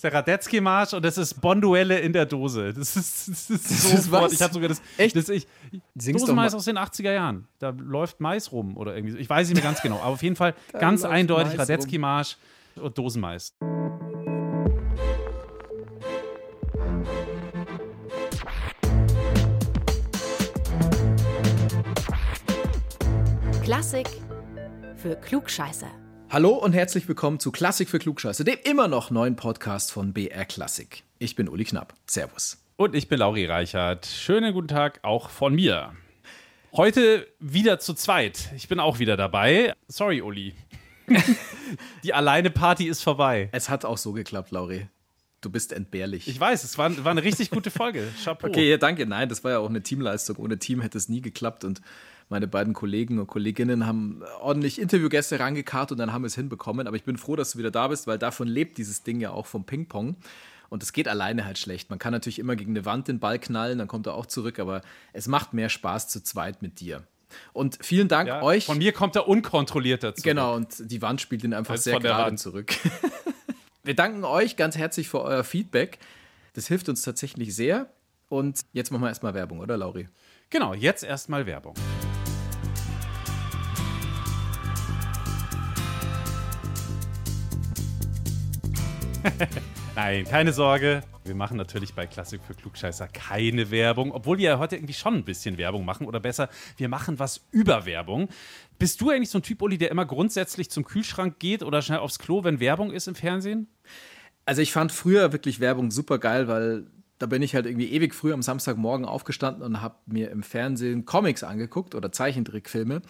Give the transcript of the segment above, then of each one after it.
ist der Radetzky-Marsch und das ist Bonduelle in der Dose. Das ist, das ist so ist was? Ich hatte sogar das. Echt? Das, ich, Sing's Dosenmais aus den 80er Jahren. Da läuft Mais rum oder irgendwie so. Ich weiß nicht mehr ganz genau. Aber auf jeden Fall ganz eindeutig. Radetzky-Marsch und Dosenmais. Klassik für Klugscheißer. Hallo und herzlich willkommen zu Klassik für Klugscheiße, dem immer noch neuen Podcast von BR Klassik. Ich bin Uli Knapp. Servus. Und ich bin Lauri Reichert. Schönen guten Tag auch von mir. Heute wieder zu zweit. Ich bin auch wieder dabei. Sorry, Uli. Die alleine Party ist vorbei. Es hat auch so geklappt, Lauri. Du bist entbehrlich. Ich weiß, es war, war eine richtig gute Folge. Chapeau. okay, ja, danke. Nein, das war ja auch eine Teamleistung. Ohne Team hätte es nie geklappt und meine beiden Kollegen und Kolleginnen haben ordentlich Interviewgäste rangekarrt und dann haben wir es hinbekommen. Aber ich bin froh, dass du wieder da bist, weil davon lebt dieses Ding ja auch vom Ping-Pong. Und es geht alleine halt schlecht. Man kann natürlich immer gegen eine Wand den Ball knallen, dann kommt er auch zurück, aber es macht mehr Spaß zu zweit mit dir. Und vielen Dank Ja, euch. Von mir kommt er unkontrolliert dazu. Genau, und die Wand spielt ihn einfach Als sehr gerade zurück. Wir danken euch ganz herzlich für euer Feedback. Das hilft uns tatsächlich sehr. Und jetzt machen wir erstmal Werbung, oder Lauri? Genau, jetzt erstmal Werbung. Nein, keine Sorge. Wir machen natürlich bei Klassik für Klugscheißer keine Werbung, obwohl wir ja heute irgendwie schon ein bisschen Werbung machen oder besser, wir machen was über Werbung. Bist du eigentlich so ein Typ, Uli, der immer grundsätzlich zum Kühlschrank geht oder schnell aufs Klo, wenn Werbung ist im Fernsehen? Also ich fand früher wirklich Werbung super geil, weil da bin ich halt irgendwie ewig früh am Samstagmorgen aufgestanden und habe mir im Fernsehen Comics angeguckt oder Zeichentrickfilme.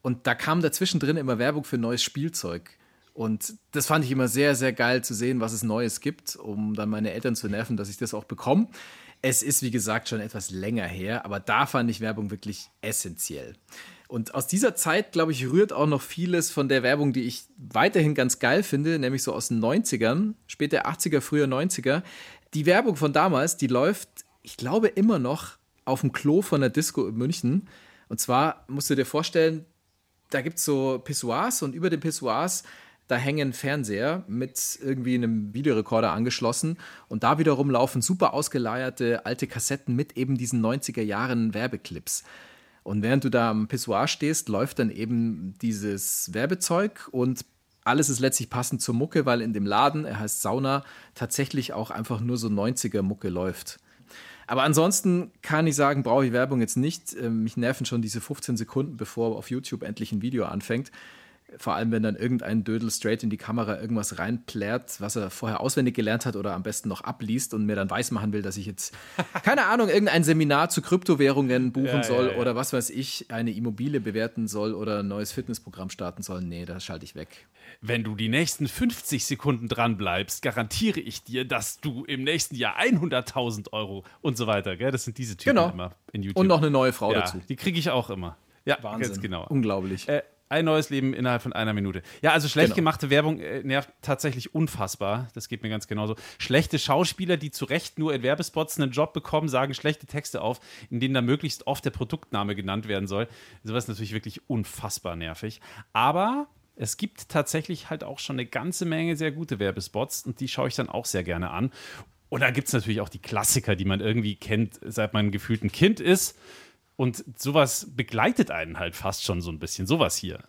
Und da kam dazwischen drin immer Werbung für neues Spielzeug. Und das fand ich immer sehr, sehr geil zu sehen, was es Neues gibt, um dann meine Eltern zu nerven, dass ich das auch bekomme. Es ist, wie gesagt, schon etwas länger her, aber da fand ich Werbung wirklich essentiell. Und aus dieser Zeit, glaube ich, rührt auch noch vieles von der Werbung, die ich weiterhin ganz geil finde, nämlich so aus den 90ern, später 80er, früher 90er. Die Werbung von damals, die läuft, ich glaube, immer noch auf dem Klo von der Disco in München. Und zwar musst du dir vorstellen, da gibt es so Pissoirs und über den Pissoirs, da hängen Fernseher mit irgendwie einem Videorekorder angeschlossen und da wiederum laufen super ausgeleierte alte Kassetten mit eben diesen 90er Jahren Werbeclips. Und während du da am Pissoir stehst, läuft dann eben dieses Werbezeug und alles ist letztlich passend zur Mucke, weil in dem Laden, er heißt Sauna, tatsächlich auch einfach nur so 90er Mucke läuft. Aber ansonsten kann ich sagen, brauche ich Werbung jetzt nicht. Ähm, Mich nerven schon diese 15 Sekunden, bevor auf YouTube endlich ein Video anfängt. Vor allem, wenn dann irgendein Dödel straight in die Kamera irgendwas reinplärt, was er vorher auswendig gelernt hat oder am besten noch abliest und mir dann weismachen will, dass ich jetzt, keine Ahnung, irgendein Seminar zu Kryptowährungen buchen Ja, soll ja, ja. oder was weiß ich, eine Immobilie bewerten soll oder ein neues Fitnessprogramm starten soll. Nee, das schalte ich weg. Wenn du die nächsten 50 Sekunden dran bleibst, garantiere ich dir, dass du im nächsten Jahr 100.000 Euro und so weiter, gell? Das sind diese Typen Genau. immer in YouTube. Und noch eine neue Frau dazu. Die kriege ich auch immer. Ja, Wahnsinn. ganz genau. Unglaublich. Äh, ein neues Leben innerhalb von einer Minute. Ja, also schlecht Genau. gemachte Werbung äh, nervt tatsächlich unfassbar. Das geht mir ganz genauso. Schlechte Schauspieler, die zu Recht nur in Werbespots einen Job bekommen, sagen schlechte Texte auf, in denen da möglichst oft der Produktname genannt werden soll. Sowas ist natürlich wirklich unfassbar nervig. Aber es gibt tatsächlich halt auch schon eine ganze Menge sehr gute Werbespots und die schaue ich dann auch sehr gerne an. Und da gibt es natürlich auch die Klassiker, die man irgendwie kennt, seit man gefühlt ein Kind ist. Und sowas begleitet einen halt fast schon so ein bisschen. Sowas hier.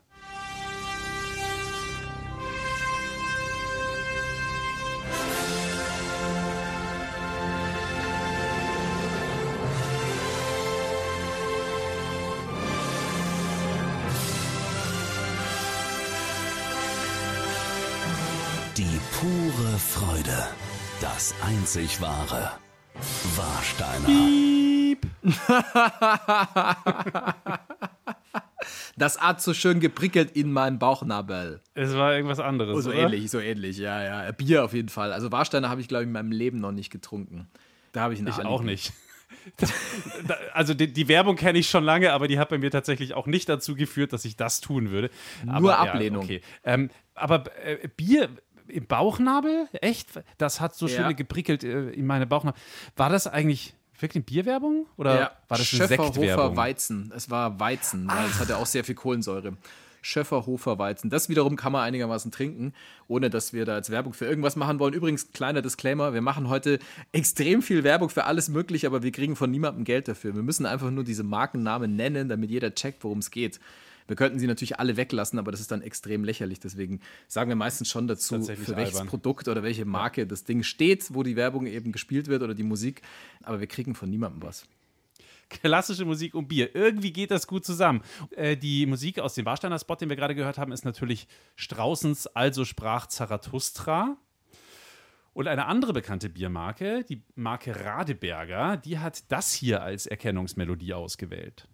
Die pure Freude. Das einzig wahre. Warsteiner. Das hat so schön geprickelt in meinem Bauchnabel. Es war irgendwas anderes. Oh, so oder? ähnlich, so ähnlich, ja, ja. Bier auf jeden Fall. Also Warsteiner habe ich, glaube ich, in meinem Leben noch nicht getrunken. Da habe ich einen Ich auch nicht. Also die, die Werbung kenne ich schon lange, aber die hat bei mir tatsächlich auch nicht dazu geführt, dass ich das tun würde. Nur aber, Ablehnung. Ja, okay. ähm, aber äh, Bier im Bauchnabel? Echt? Das hat so Ja. schön geprickelt äh, in meine Bauchnabel. War das eigentlich wirklich eine Bierwerbung? Oder Ja, war das eine Schöfferhofer Sektwerbung? Weizen. Es war Weizen, weil es hatte auch sehr viel Kohlensäure. Schöfferhofer Weizen. Das wiederum kann man einigermaßen trinken, ohne dass wir da jetzt Werbung für irgendwas machen wollen. Übrigens, kleiner Disclaimer, wir machen heute extrem viel Werbung für alles Mögliche, aber wir kriegen von niemandem Geld dafür. Wir müssen einfach nur diese Markennamen nennen, damit jeder checkt, worum es geht. Wir könnten sie natürlich alle weglassen, aber das ist dann extrem lächerlich. Deswegen sagen wir meistens schon dazu, für welches albern. Produkt oder welche Marke das Ding steht, wo die Werbung eben gespielt wird oder die Musik. Aber wir kriegen von niemandem was klassische Musik und Bier. Irgendwie geht das gut zusammen. Äh, die Musik aus dem Warsteiner Spot, den wir gerade gehört haben, ist natürlich Straußens Also sprach Zarathustra. Und eine andere bekannte Biermarke, die Marke Radeberger, die hat das hier als Erkennungsmelodie ausgewählt.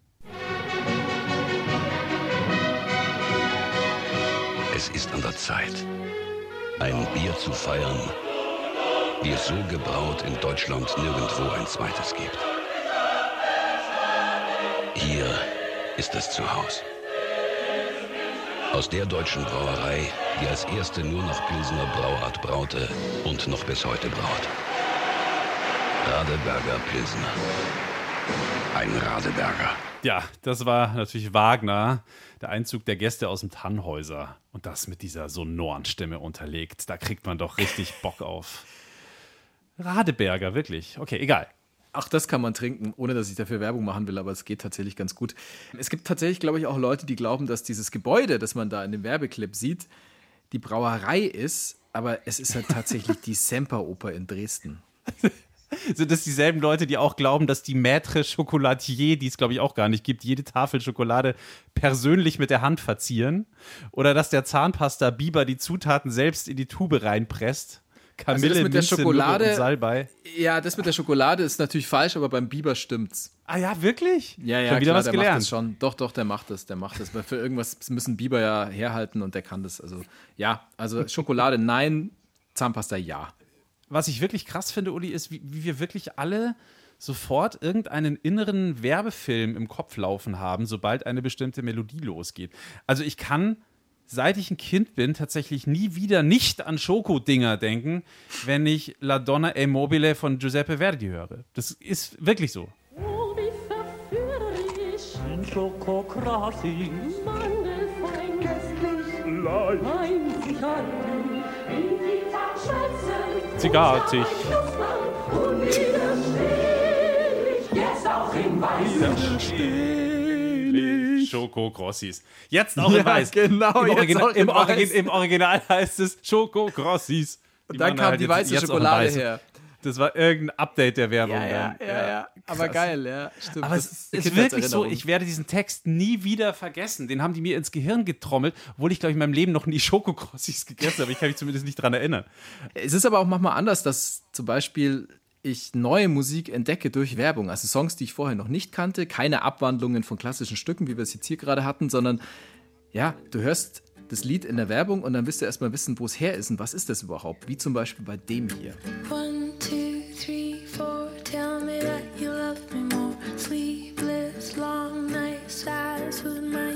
Es ist an der Zeit, ein Bier zu feiern, wie es so gebraut in Deutschland nirgendwo ein zweites gibt. Hier ist es zu Hause. Aus der deutschen Brauerei, die als erste nur noch Pilsener Brauart braute und noch bis heute braut. Radeberger Pilsner. Ein Radeberger. Ja, das war natürlich Wagner, der Einzug der Gäste aus dem Tannhäuser. Und das mit dieser sonoren Stimme unterlegt. Da kriegt man doch richtig Bock auf. Radeberger, wirklich. Okay, egal. Ach, das kann man trinken, ohne dass ich dafür Werbung machen will, aber es geht tatsächlich ganz gut. Es gibt tatsächlich, glaube ich, auch Leute, die glauben, dass dieses Gebäude, das man da in dem Werbeclip sieht, die Brauerei ist, aber es ist halt tatsächlich die Semperoper in Dresden. Sind das dieselben Leute, die auch glauben, dass die Maître Chocolatier, die es glaube ich auch gar nicht gibt, jede Tafel Schokolade persönlich mit der Hand verzieren? Oder dass der Zahnpasta Biber die Zutaten selbst in die Tube reinpresst? Kamille, also mit Minze, der Schokolade, Salbei. Ja, das mit der Schokolade ist natürlich falsch, aber beim Biber stimmt's. Ah ja, wirklich? Ja, ja, schon wieder klar, was der gelernt. macht das schon. Doch, doch, der macht das, der macht das. Weil für irgendwas müssen Biber ja herhalten und der kann das. Also ja, also Schokolade nein, Zahnpasta ja was ich wirklich krass finde, Uli, ist, wie, wie wir wirklich alle sofort irgendeinen inneren Werbefilm im Kopf laufen haben, sobald eine bestimmte Melodie losgeht. Also ich kann, seit ich ein Kind bin, tatsächlich nie wieder nicht an Schokodinger denken, wenn ich La Donna e Mobile von Giuseppe Verdi höre. Das ist wirklich so. Oh, wie verführerisch, Schokokrasi, mandelfein, köstlich, leicht, einzigartig, Zigartig. Schoko Grossis. Jetzt auch in Weiß. genau, Im, Original, im, Origin, Im Original heißt es Schoko Grossis. Und dann kam halt die weiße Schokolade her. Das war irgendein Update der Werbung. Ja, ja, dann. ja, ja. Aber geil, ja, stimmt. Aber das es ist wirklich so, ich werde diesen Text nie wieder vergessen. Den haben die mir ins Gehirn getrommelt, obwohl ich, glaube ich, in meinem Leben noch nie Schokokrossis gegessen habe. Ich kann mich zumindest nicht daran erinnern. Es ist aber auch manchmal anders, dass zum Beispiel ich neue Musik entdecke durch Werbung. Also Songs, die ich vorher noch nicht kannte, keine Abwandlungen von klassischen Stücken, wie wir es jetzt hier gerade hatten, sondern ja, du hörst das Lied in der Werbung und dann wirst du erstmal wissen, wo es her ist und was ist das überhaupt. Wie zum Beispiel bei dem hier. One, two, three, four, tell me that you love me more. Sleepless, long nights, that's what my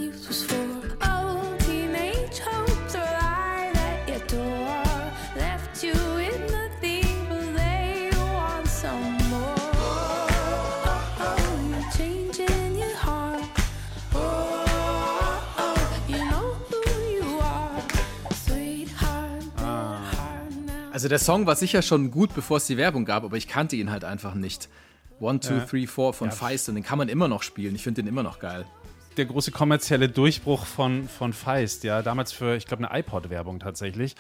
Also der Song war sicher schon gut, bevor es die Werbung gab, aber ich kannte ihn halt einfach nicht. One, Two, ja. Three, Four von ja. Feist und den kann man immer noch spielen. Ich finde den immer noch geil. Der große kommerzielle Durchbruch von, von Feist, ja, damals für, ich glaube, eine iPod-Werbung tatsächlich.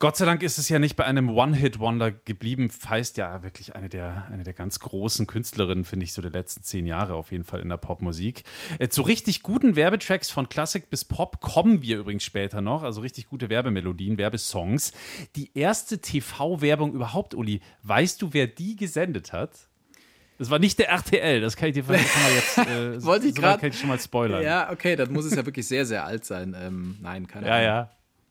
Gott sei Dank ist es ja nicht bei einem One-Hit-Wonder geblieben. Feist ja wirklich eine der, eine der ganz großen Künstlerinnen, finde ich, so der letzten zehn Jahre auf jeden Fall in der Popmusik. Äh, zu richtig guten Werbetracks von Klassik bis Pop kommen wir übrigens später noch. Also richtig gute Werbemelodien, Werbesongs. Die erste TV-Werbung überhaupt, Uli, weißt du, wer die gesendet hat? Das war nicht der RTL, das kann ich dir kann jetzt äh, Wollte ich gerade kann ich schon mal spoilern. Ja, okay, dann muss es ja wirklich sehr, sehr alt sein. Ähm, nein, keine Ahnung. Ja, ja.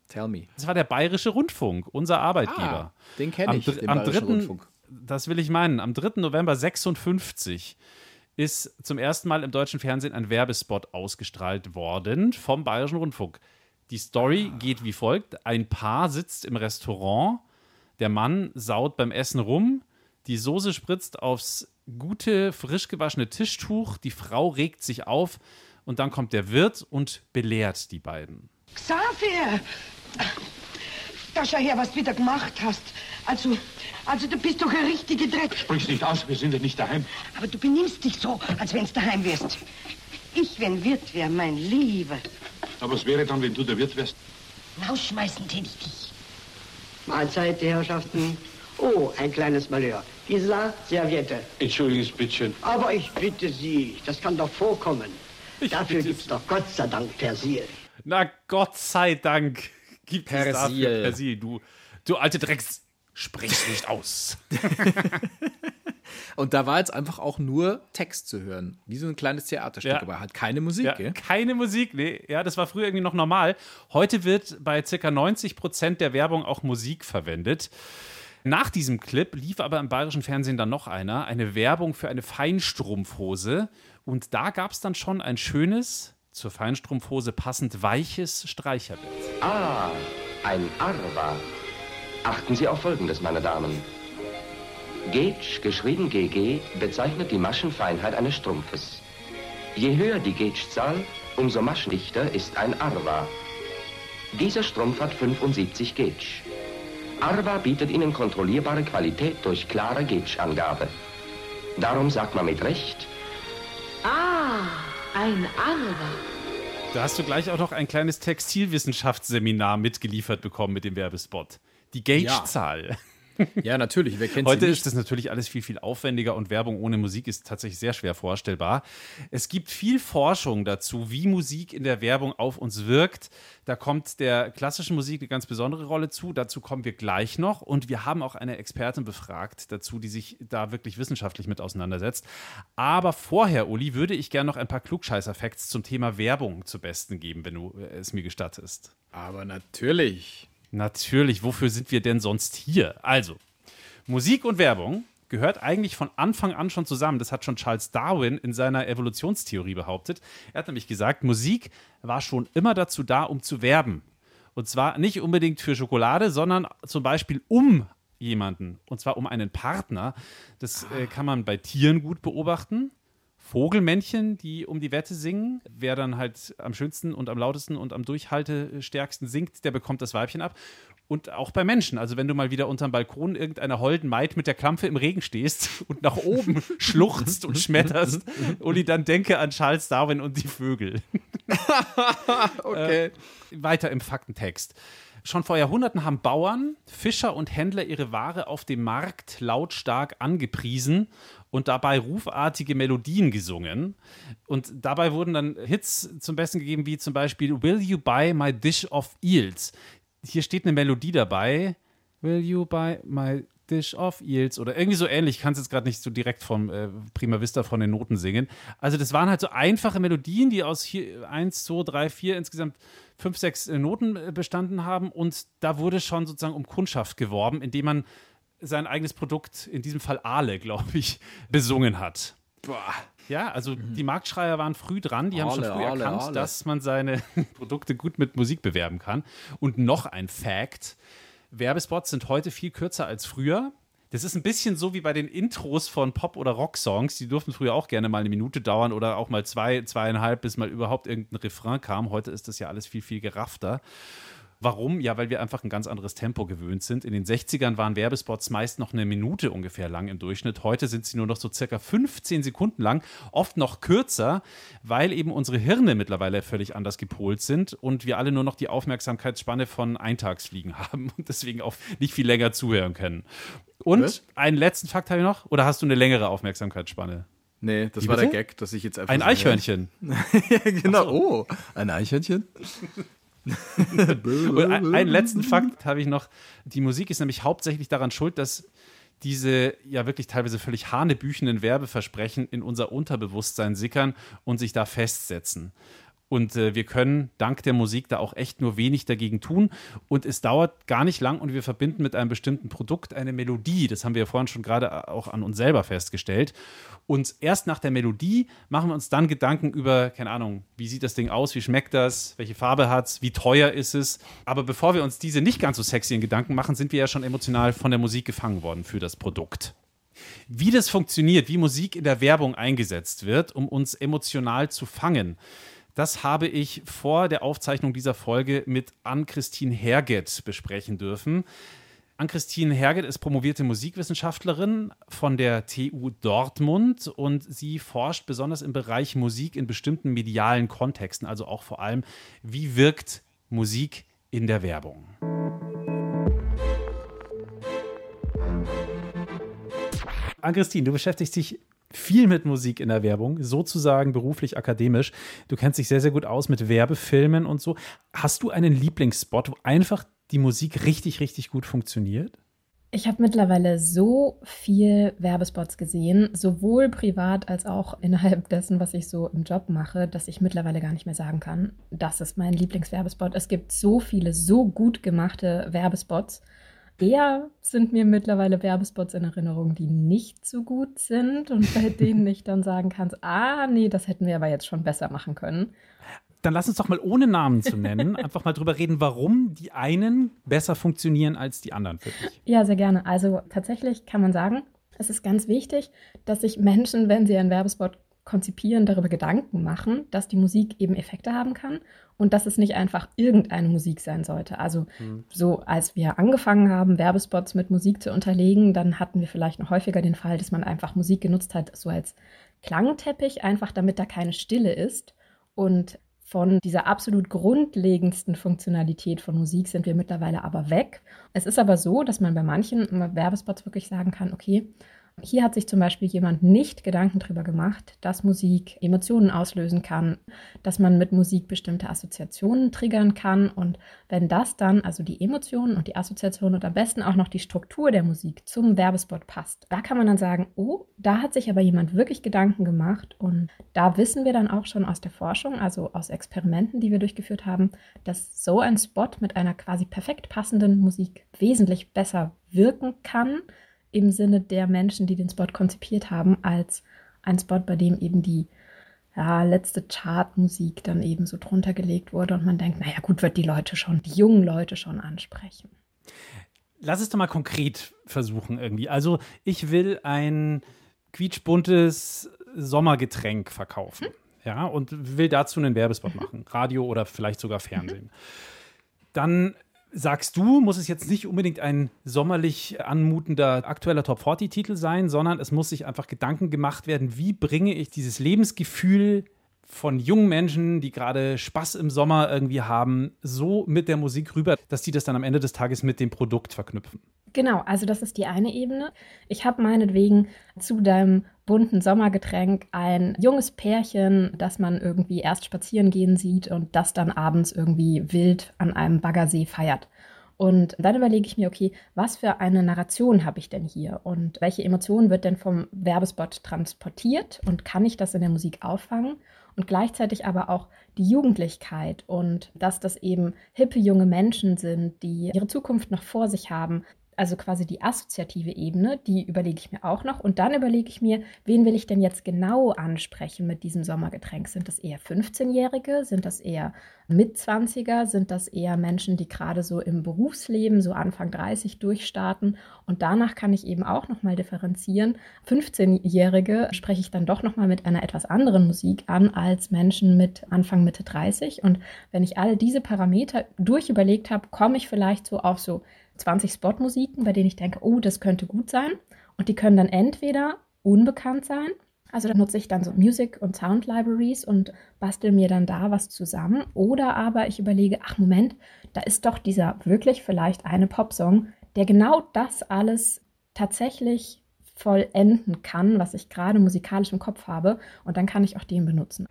Tell me. Das war der Bayerische Rundfunk, unser Arbeitgeber. Ah, den kenne ich, am, den am 3. Rundfunk. Das will ich meinen. Am 3. November 56 ist zum ersten Mal im deutschen Fernsehen ein Werbespot ausgestrahlt worden vom Bayerischen Rundfunk. Die Story ah. geht wie folgt: Ein Paar sitzt im Restaurant, der Mann saut beim Essen rum, die Soße spritzt aufs gute, frisch gewaschene Tischtuch, die Frau regt sich auf und dann kommt der Wirt und belehrt die beiden. Xavier! Da schau her, was du wieder gemacht hast. Also, also du bist doch ein richtiger Dreck. Sprich's nicht aus, wir sind ja nicht daheim. Aber du benimmst dich so, als wenn's daheim wärst. Ich, wenn Wirt wär, mein Lieber. Aber was wäre dann, wenn du der Wirt wärst? Rausschmeißen tät ich dich. Mahlzeit, die Herrschaften. Oh, ein kleines Malheur. Gisela, Serviette. Entschuldiges Bittchen. Aber ich bitte Sie, das kann doch vorkommen. Dafür gibt's doch Gott sei Dank Persil. Na Gott sei Dank gibt es Persil. dafür Persil. Du, du alte Drecks, sprich's nicht aus. Und da war jetzt einfach auch nur Text zu hören. Wie so ein kleines Theaterstück, Ja. aber halt keine Musik, Ja, gell? keine Musik, nee. Ja, das war früher irgendwie noch normal. Heute wird bei ca. 90 Prozent der Werbung auch Musik verwendet. Nach diesem Clip lief aber im bayerischen Fernsehen dann noch einer, eine Werbung für eine Feinstrumpfhose. Und da gab es dann schon ein schönes, zur Feinstrumpfhose passend weiches Streicherbild. Ah, ein Arva. Achten Sie auf Folgendes, meine Damen. Gauge, geschrieben GG, bezeichnet die Maschenfeinheit eines Strumpfes. Je höher die Gaugezahl, umso maschendichter ist ein Arva. Dieser Strumpf hat 75 Gauge. Arva bietet Ihnen kontrollierbare Qualität durch klare Gauge-Angabe. Darum sagt man mit Recht, Ah, ein Arver. Da hast du gleich auch noch ein kleines Textilwissenschaftsseminar mitgeliefert bekommen mit dem Werbespot. Die Gaugezahl. Ja, natürlich. Wer kennt Heute ist das natürlich alles viel, viel aufwendiger und Werbung ohne Musik ist tatsächlich sehr schwer vorstellbar. Es gibt viel Forschung dazu, wie Musik in der Werbung auf uns wirkt. Da kommt der klassischen Musik eine ganz besondere Rolle zu. Dazu kommen wir gleich noch. Und wir haben auch eine Expertin befragt dazu, die sich da wirklich wissenschaftlich mit auseinandersetzt. Aber vorher, Uli, würde ich gerne noch ein paar Klugscheißer-Facts zum Thema Werbung zu Besten geben, wenn du äh, es mir gestattest. Aber natürlich. Natürlich, wofür sind wir denn sonst hier? Also, Musik und Werbung gehört eigentlich von Anfang an schon zusammen. Das hat schon Charles Darwin in seiner Evolutionstheorie behauptet. Er hat nämlich gesagt, Musik war schon immer dazu da, um zu werben. Und zwar nicht unbedingt für Schokolade, sondern zum Beispiel um jemanden. Und zwar um einen Partner. Das äh, kann man bei Tieren gut beobachten. Vogelmännchen, die um die Wette singen. Wer dann halt am schönsten und am lautesten und am durchhaltestärksten singt, der bekommt das Weibchen ab. Und auch bei Menschen. Also wenn du mal wieder unterm Balkon irgendeiner holden Maid mit der Klampfe im Regen stehst und nach oben schluchzt und schmetterst, Uli, dann denke an Charles Darwin und die Vögel. Okay. Weiter im Faktentext. Schon vor Jahrhunderten haben Bauern, Fischer und Händler ihre Ware auf dem Markt lautstark angepriesen und dabei rufartige Melodien gesungen. Und dabei wurden dann Hits zum Besten gegeben, wie zum Beispiel Will You Buy My Dish of Eels? Hier steht eine Melodie dabei. Will you buy my dish of eels? Oder irgendwie so ähnlich. Ich kann es jetzt gerade nicht so direkt vom äh, Prima Vista von den Noten singen. Also das waren halt so einfache Melodien, die aus hier 1, 2, 3, 4, insgesamt 5, 6 äh, Noten äh, bestanden haben. Und da wurde schon sozusagen um Kundschaft geworben, indem man sein eigenes Produkt, in diesem Fall Aale, glaube ich, besungen hat. Boah. Ja, also die Marktschreier waren früh dran, die haben schon früh Aale, erkannt, Aale. dass man seine Produkte gut mit Musik bewerben kann. Und noch ein Fact: Werbespots sind heute viel kürzer als früher. Das ist ein bisschen so wie bei den Intros von Pop- oder Rock-Songs. Die durften früher auch gerne mal eine Minute dauern oder auch mal zwei, zweieinhalb, bis mal überhaupt irgendein Refrain kam. Heute ist das ja alles viel, viel geraffter. Warum? Ja, weil wir einfach ein ganz anderes Tempo gewöhnt sind. In den 60ern waren Werbespots meist noch eine Minute ungefähr lang im Durchschnitt. Heute sind sie nur noch so circa 15 Sekunden lang, oft noch kürzer, weil eben unsere Hirne mittlerweile völlig anders gepolt sind und wir alle nur noch die Aufmerksamkeitsspanne von Eintagsfliegen haben und deswegen auch nicht viel länger zuhören können. Und Was? einen letzten Fakt habe ich noch. Oder hast du eine längere Aufmerksamkeitsspanne? Nee, das Wie war der bitte? Gag, dass ich jetzt einfach. Ein so- Eichhörnchen. ja, genau. Oh, ein Eichhörnchen? Und ein- einen letzten Fakt habe ich noch. Die Musik ist nämlich hauptsächlich daran schuld, dass diese ja wirklich teilweise völlig hanebüchenden Werbeversprechen in unser Unterbewusstsein sickern und sich da festsetzen. Und äh, wir können dank der Musik da auch echt nur wenig dagegen tun. Und es dauert gar nicht lang und wir verbinden mit einem bestimmten Produkt eine Melodie. Das haben wir ja vorhin schon gerade auch an uns selber festgestellt. Und erst nach der Melodie machen wir uns dann Gedanken über, keine Ahnung, wie sieht das Ding aus, wie schmeckt das, welche Farbe hat es, wie teuer ist es. Aber bevor wir uns diese nicht ganz so sexy Gedanken machen, sind wir ja schon emotional von der Musik gefangen worden für das Produkt. Wie das funktioniert, wie Musik in der Werbung eingesetzt wird, um uns emotional zu fangen. Das habe ich vor der Aufzeichnung dieser Folge mit Ann-Christine Herget besprechen dürfen. Ann-Christine Herget ist promovierte Musikwissenschaftlerin von der TU Dortmund und sie forscht besonders im Bereich Musik in bestimmten medialen Kontexten, also auch vor allem, wie wirkt Musik in der Werbung. Ann-Christine, du beschäftigst dich viel mit Musik in der Werbung, sozusagen beruflich akademisch. Du kennst dich sehr, sehr gut aus mit Werbefilmen und so. Hast du einen Lieblingsspot, wo einfach die Musik richtig, richtig gut funktioniert? Ich habe mittlerweile so viel Werbespots gesehen, sowohl privat als auch innerhalb dessen, was ich so im Job mache, dass ich mittlerweile gar nicht mehr sagen kann, das ist mein Lieblingswerbespot. Es gibt so viele so gut gemachte Werbespots. Eher sind mir mittlerweile Werbespots in Erinnerung, die nicht so gut sind und bei denen ich dann sagen kann, ah, nee, das hätten wir aber jetzt schon besser machen können dann lass uns doch mal ohne Namen zu nennen, einfach mal drüber reden, warum die einen besser funktionieren als die anderen für dich. Ja, sehr gerne. Also tatsächlich kann man sagen, es ist ganz wichtig, dass sich Menschen, wenn sie einen Werbespot konzipieren, darüber Gedanken machen, dass die Musik eben Effekte haben kann und dass es nicht einfach irgendeine Musik sein sollte. Also mhm. so als wir angefangen haben, Werbespots mit Musik zu unterlegen, dann hatten wir vielleicht noch häufiger den Fall, dass man einfach Musik genutzt hat, so als Klangteppich, einfach damit da keine Stille ist. Und von dieser absolut grundlegendsten Funktionalität von Musik sind wir mittlerweile aber weg. Es ist aber so, dass man bei manchen Werbespots wirklich sagen kann, okay, hier hat sich zum Beispiel jemand nicht Gedanken darüber gemacht, dass Musik Emotionen auslösen kann, dass man mit Musik bestimmte Assoziationen triggern kann. Und wenn das dann, also die Emotionen und die Assoziationen und am besten auch noch die Struktur der Musik zum Werbespot passt, da kann man dann sagen, oh, da hat sich aber jemand wirklich Gedanken gemacht. Und da wissen wir dann auch schon aus der Forschung, also aus Experimenten, die wir durchgeführt haben, dass so ein Spot mit einer quasi perfekt passenden Musik wesentlich besser wirken kann im Sinne der Menschen, die den Spot konzipiert haben, als ein Spot, bei dem eben die ja, letzte Chartmusik dann eben so drunter gelegt wurde und man denkt, naja gut, wird die Leute schon, die jungen Leute schon ansprechen. Lass es doch mal konkret versuchen irgendwie. Also ich will ein quietschbuntes Sommergetränk verkaufen. Hm? Ja, und will dazu einen Werbespot mhm. machen. Radio oder vielleicht sogar Fernsehen. Mhm. Dann Sagst du, muss es jetzt nicht unbedingt ein sommerlich anmutender aktueller Top 40 Titel sein, sondern es muss sich einfach Gedanken gemacht werden, wie bringe ich dieses Lebensgefühl von jungen Menschen, die gerade Spaß im Sommer irgendwie haben, so mit der Musik rüber, dass die das dann am Ende des Tages mit dem Produkt verknüpfen. Genau, also das ist die eine Ebene. Ich habe meinetwegen zu deinem bunten Sommergetränk ein junges Pärchen, das man irgendwie erst spazieren gehen sieht und das dann abends irgendwie wild an einem Baggersee feiert. Und dann überlege ich mir, okay, was für eine Narration habe ich denn hier und welche Emotionen wird denn vom Werbespot transportiert und kann ich das in der Musik auffangen? Und gleichzeitig aber auch die Jugendlichkeit und dass das eben hippe junge Menschen sind, die ihre Zukunft noch vor sich haben, also quasi die assoziative Ebene, die überlege ich mir auch noch. Und dann überlege ich mir, wen will ich denn jetzt genau ansprechen mit diesem Sommergetränk? Sind das eher 15-Jährige? Sind das eher Mitzwanziger? Sind das eher Menschen, die gerade so im Berufsleben, so Anfang 30 durchstarten? Und danach kann ich eben auch nochmal differenzieren. 15-Jährige spreche ich dann doch nochmal mit einer etwas anderen Musik an als Menschen mit Anfang, Mitte 30. Und wenn ich alle diese Parameter durchüberlegt habe, komme ich vielleicht so auf so 20 Spotmusiken, bei denen ich denke, oh, das könnte gut sein. Und die können dann entweder unbekannt sein. Also da nutze ich dann so Music- und Sound-Libraries und bastel mir dann da was zusammen. Oder aber ich überlege, ach Moment, da ist doch dieser wirklich vielleicht eine Popsong, der genau das alles tatsächlich vollenden kann, was ich gerade musikalisch im Kopf habe. Und dann kann ich auch den benutzen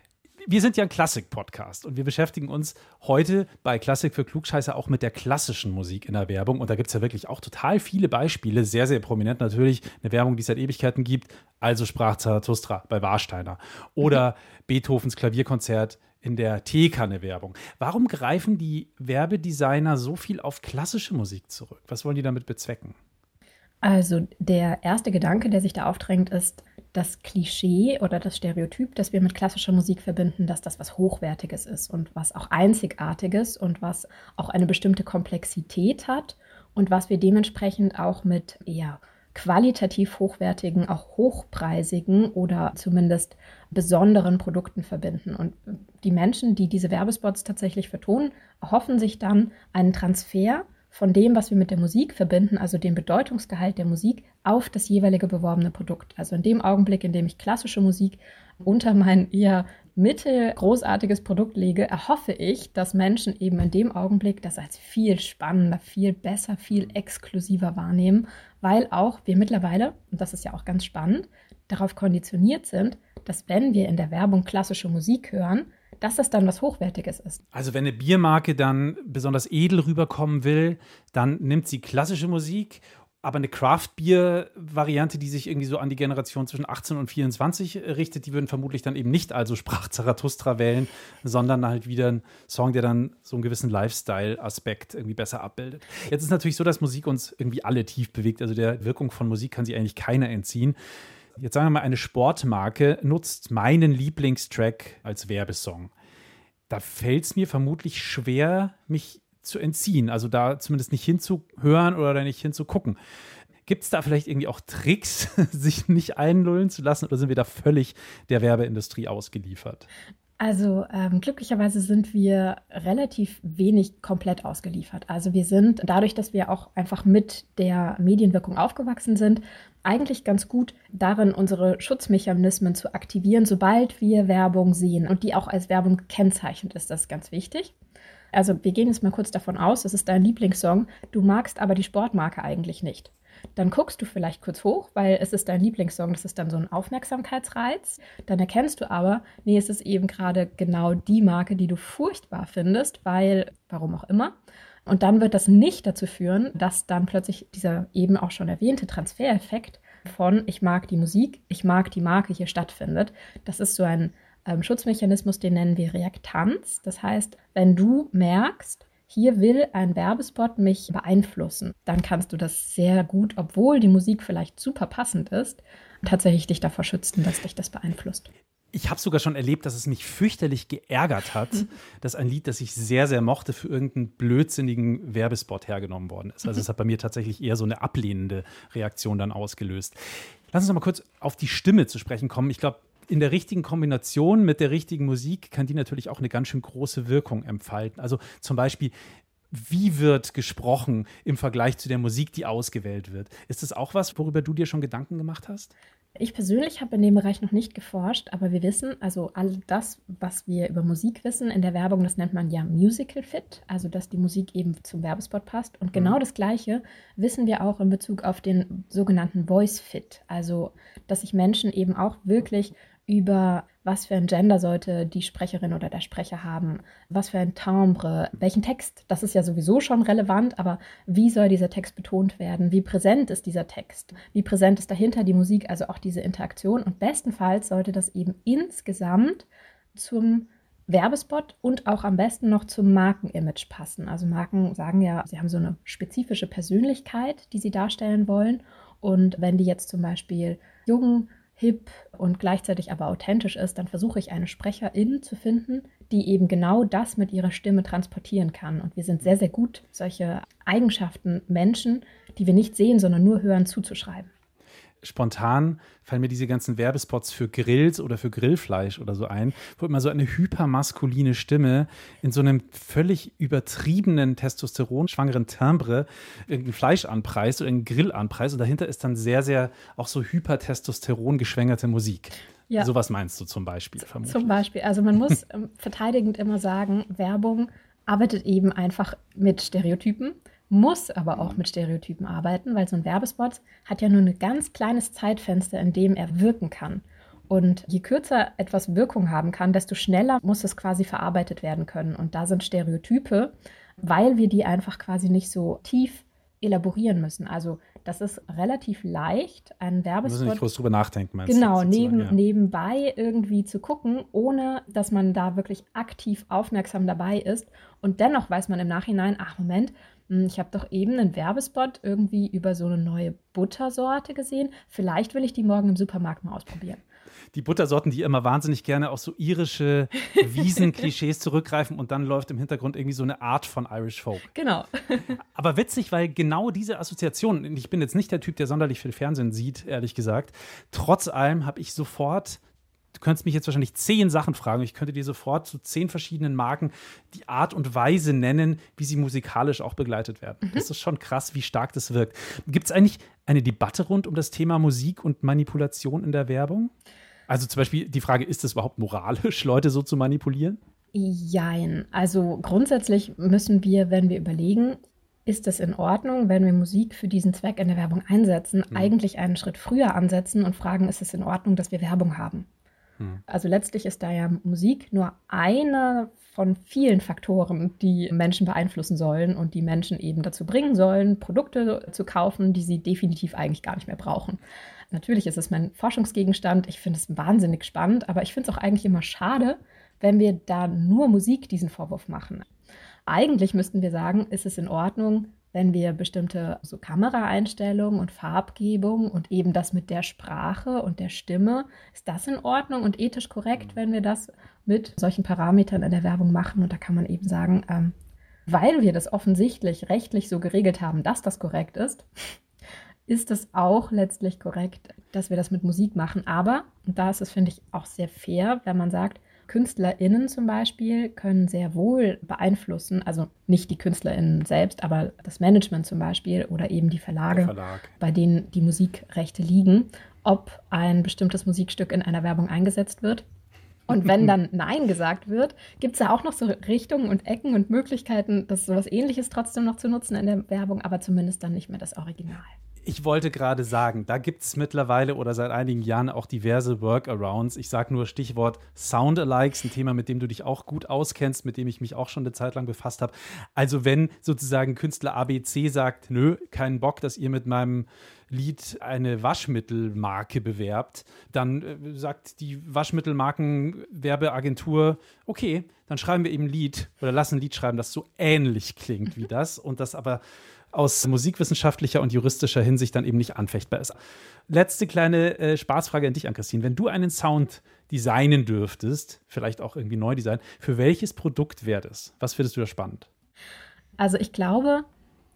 wir sind ja ein Klassik-Podcast und wir beschäftigen uns heute bei Klassik für Klugscheißer auch mit der klassischen Musik in der Werbung. Und da gibt es ja wirklich auch total viele Beispiele, sehr, sehr prominent natürlich. Eine Werbung, die es seit Ewigkeiten gibt. Also sprach Zarathustra bei Warsteiner. Oder Beethovens Klavierkonzert in der Teekanne-Werbung. Warum greifen die Werbedesigner so viel auf klassische Musik zurück? Was wollen die damit bezwecken? Also der erste Gedanke, der sich da aufdrängt, ist, das Klischee oder das Stereotyp, das wir mit klassischer Musik verbinden, dass das was Hochwertiges ist und was auch Einzigartiges und was auch eine bestimmte Komplexität hat und was wir dementsprechend auch mit eher qualitativ hochwertigen, auch hochpreisigen oder zumindest besonderen Produkten verbinden. Und die Menschen, die diese Werbespots tatsächlich vertonen, erhoffen sich dann einen Transfer von dem, was wir mit der Musik verbinden, also dem Bedeutungsgehalt der Musik, auf das jeweilige beworbene Produkt. Also in dem Augenblick, in dem ich klassische Musik unter mein eher mittelgroßartiges Produkt lege, erhoffe ich, dass Menschen eben in dem Augenblick das als viel spannender, viel besser, viel exklusiver wahrnehmen, weil auch wir mittlerweile, und das ist ja auch ganz spannend, darauf konditioniert sind, dass wenn wir in der Werbung klassische Musik hören, dass das dann was Hochwertiges ist. Also wenn eine Biermarke dann besonders edel rüberkommen will, dann nimmt sie klassische Musik aber eine Craft-Bier-Variante, die sich irgendwie so an die Generation zwischen 18 und 24 richtet, die würden vermutlich dann eben nicht also Sprach Zarathustra wählen, sondern halt wieder ein Song, der dann so einen gewissen Lifestyle-Aspekt irgendwie besser abbildet. Jetzt ist natürlich so, dass Musik uns irgendwie alle tief bewegt. Also der Wirkung von Musik kann sich eigentlich keiner entziehen. Jetzt sagen wir mal, eine Sportmarke nutzt meinen Lieblingstrack als Werbesong. Da fällt es mir vermutlich schwer, mich zu entziehen. Also da zumindest nicht hinzuhören oder da nicht hinzugucken. Gibt es da vielleicht irgendwie auch Tricks, sich nicht einlullen zu lassen oder sind wir da völlig der Werbeindustrie ausgeliefert? Also ähm, glücklicherweise sind wir relativ wenig komplett ausgeliefert. Also wir sind dadurch, dass wir auch einfach mit der Medienwirkung aufgewachsen sind, eigentlich ganz gut darin, unsere Schutzmechanismen zu aktivieren, sobald wir Werbung sehen und die auch als Werbung gekennzeichnet ist. Das ist ganz wichtig. Also wir gehen jetzt mal kurz davon aus, das ist dein Lieblingssong, du magst aber die Sportmarke eigentlich nicht. Dann guckst du vielleicht kurz hoch, weil es ist dein Lieblingssong, das ist dann so ein Aufmerksamkeitsreiz. Dann erkennst du aber, nee, es ist eben gerade genau die Marke, die du furchtbar findest, weil, warum auch immer. Und dann wird das nicht dazu führen, dass dann plötzlich dieser eben auch schon erwähnte Transfereffekt von ich mag die Musik, ich mag die Marke hier stattfindet. Das ist so ein ähm, Schutzmechanismus, den nennen wir Reaktanz. Das heißt, wenn du merkst, hier will ein Werbespot mich beeinflussen, dann kannst du das sehr gut, obwohl die Musik vielleicht super passend ist, tatsächlich dich davor schützen, dass dich das beeinflusst. Ich habe sogar schon erlebt, dass es mich fürchterlich geärgert hat, dass ein Lied, das ich sehr, sehr mochte, für irgendeinen blödsinnigen Werbespot hergenommen worden ist. Also es hat bei mir tatsächlich eher so eine ablehnende Reaktion dann ausgelöst. Lass uns noch mal kurz auf die Stimme zu sprechen kommen. Ich glaube, in der richtigen Kombination mit der richtigen Musik kann die natürlich auch eine ganz schön große Wirkung entfalten. Also zum Beispiel, wie wird gesprochen im Vergleich zu der Musik, die ausgewählt wird? Ist das auch was, worüber du dir schon Gedanken gemacht hast? Ich persönlich habe in dem Bereich noch nicht geforscht, aber wir wissen, also all das, was wir über Musik wissen in der Werbung, das nennt man ja Musical Fit, also dass die Musik eben zum Werbespot passt. Und genau mhm. das Gleiche wissen wir auch in Bezug auf den sogenannten Voice Fit, also dass sich Menschen eben auch wirklich über was für ein Gender sollte die Sprecherin oder der Sprecher haben, was für ein Timbre, welchen Text, das ist ja sowieso schon relevant, aber wie soll dieser Text betont werden, wie präsent ist dieser Text, wie präsent ist dahinter die Musik, also auch diese Interaktion? Und bestenfalls sollte das eben insgesamt zum Werbespot und auch am besten noch zum Markenimage passen. Also Marken sagen ja, sie haben so eine spezifische Persönlichkeit, die sie darstellen wollen. Und wenn die jetzt zum Beispiel jungen hip und gleichzeitig aber authentisch ist, dann versuche ich eine Sprecherin zu finden, die eben genau das mit ihrer Stimme transportieren kann. Und wir sind sehr, sehr gut, solche Eigenschaften Menschen, die wir nicht sehen, sondern nur hören, zuzuschreiben spontan fallen mir diese ganzen Werbespots für Grills oder für Grillfleisch oder so ein, wo immer so eine hypermaskuline Stimme in so einem völlig übertriebenen Testosteron-schwangeren Timbre irgendein Fleisch anpreist oder einen Grill anpreist und dahinter ist dann sehr, sehr auch so hypertestosteron geschwängerte Musik. Ja. Sowas meinst du zum Beispiel, vermutlich. Zum Beispiel. Also man muss ähm, verteidigend immer sagen, Werbung arbeitet eben einfach mit Stereotypen muss aber auch mit Stereotypen arbeiten, weil so ein Werbespot hat ja nur ein ganz kleines Zeitfenster, in dem er wirken kann. Und je kürzer etwas Wirkung haben kann, desto schneller muss es quasi verarbeitet werden können. Und da sind Stereotype, weil wir die einfach quasi nicht so tief elaborieren müssen. Also das ist relativ leicht, einen Werbespot. Müssen nicht groß drüber nachdenken, meinst Genau, neben, ja. nebenbei irgendwie zu gucken, ohne dass man da wirklich aktiv aufmerksam dabei ist. Und dennoch weiß man im Nachhinein, ach Moment, ich habe doch eben einen Werbespot irgendwie über so eine neue Buttersorte gesehen. Vielleicht will ich die morgen im Supermarkt mal ausprobieren. Die Buttersorten, die immer wahnsinnig gerne auf so irische Wiesenklischees zurückgreifen und dann läuft im Hintergrund irgendwie so eine Art von Irish Folk. Genau. Aber witzig, weil genau diese Assoziation, ich bin jetzt nicht der Typ, der sonderlich viel Fernsehen sieht, ehrlich gesagt. Trotz allem habe ich sofort du könntest mich jetzt wahrscheinlich zehn Sachen fragen. Ich könnte dir sofort zu zehn verschiedenen Marken die Art und Weise nennen, wie sie musikalisch auch begleitet werden. Mhm. Das ist schon krass, wie stark das wirkt. Gibt es eigentlich eine Debatte rund um das Thema Musik und Manipulation in der Werbung? Also zum Beispiel die Frage, ist es überhaupt moralisch, Leute so zu manipulieren? Jein. Also grundsätzlich müssen wir, wenn wir überlegen, ist es in Ordnung, wenn wir Musik für diesen Zweck in der Werbung einsetzen, mhm. eigentlich einen Schritt früher ansetzen und fragen, ist es in Ordnung, dass wir Werbung haben? Hm. Also letztlich ist da ja Musik nur einer von vielen Faktoren, die Menschen beeinflussen sollen und die Menschen eben dazu bringen sollen, Produkte zu kaufen, die sie definitiv eigentlich gar nicht mehr brauchen. Natürlich ist es mein Forschungsgegenstand. Ich finde es wahnsinnig spannend, aber ich finde es auch eigentlich immer schade, wenn wir da nur Musik diesen Vorwurf machen. Eigentlich müssten wir sagen, ist es in Ordnung, wenn wir bestimmte so Kameraeinstellungen und Farbgebung und eben das mit der Sprache und der Stimme, ist das in Ordnung und ethisch korrekt, wenn wir das mit solchen Parametern in der Werbung machen? Und da kann man eben sagen, ähm, weil wir das offensichtlich rechtlich so geregelt haben, dass das korrekt ist, ist es auch letztlich korrekt, dass wir das mit Musik machen. Aber, und da ist es, finde ich, auch sehr fair, wenn man sagt, KünstlerInnen zum Beispiel können sehr wohl beeinflussen, also nicht die KünstlerInnen selbst, aber das Management zum Beispiel oder eben die Verlage, Verlag. bei denen die Musikrechte liegen, ob ein bestimmtes Musikstück in einer Werbung eingesetzt wird. Und wenn dann Nein gesagt wird, gibt es ja auch noch so Richtungen und Ecken und Möglichkeiten, das sowas ähnliches trotzdem noch zu nutzen in der Werbung, aber zumindest dann nicht mehr das Original ich wollte gerade sagen, da gibt es mittlerweile oder seit einigen Jahren auch diverse Workarounds. Ich sage nur Stichwort Soundalikes, ein Thema, mit dem du dich auch gut auskennst, mit dem ich mich auch schon eine Zeit lang befasst habe. Also wenn sozusagen Künstler ABC sagt, nö, keinen Bock, dass ihr mit meinem Lied eine Waschmittelmarke bewerbt, dann äh, sagt die Waschmittelmarkenwerbeagentur, okay, dann schreiben wir eben ein Lied oder lassen ein Lied schreiben, das so ähnlich klingt wie das und das aber aus musikwissenschaftlicher und juristischer Hinsicht dann eben nicht anfechtbar ist. Letzte kleine äh, Spaßfrage an dich, an Christine. Wenn du einen Sound designen dürftest, vielleicht auch irgendwie neu designen, für welches Produkt wäre das? Was findest du da spannend? Also ich glaube,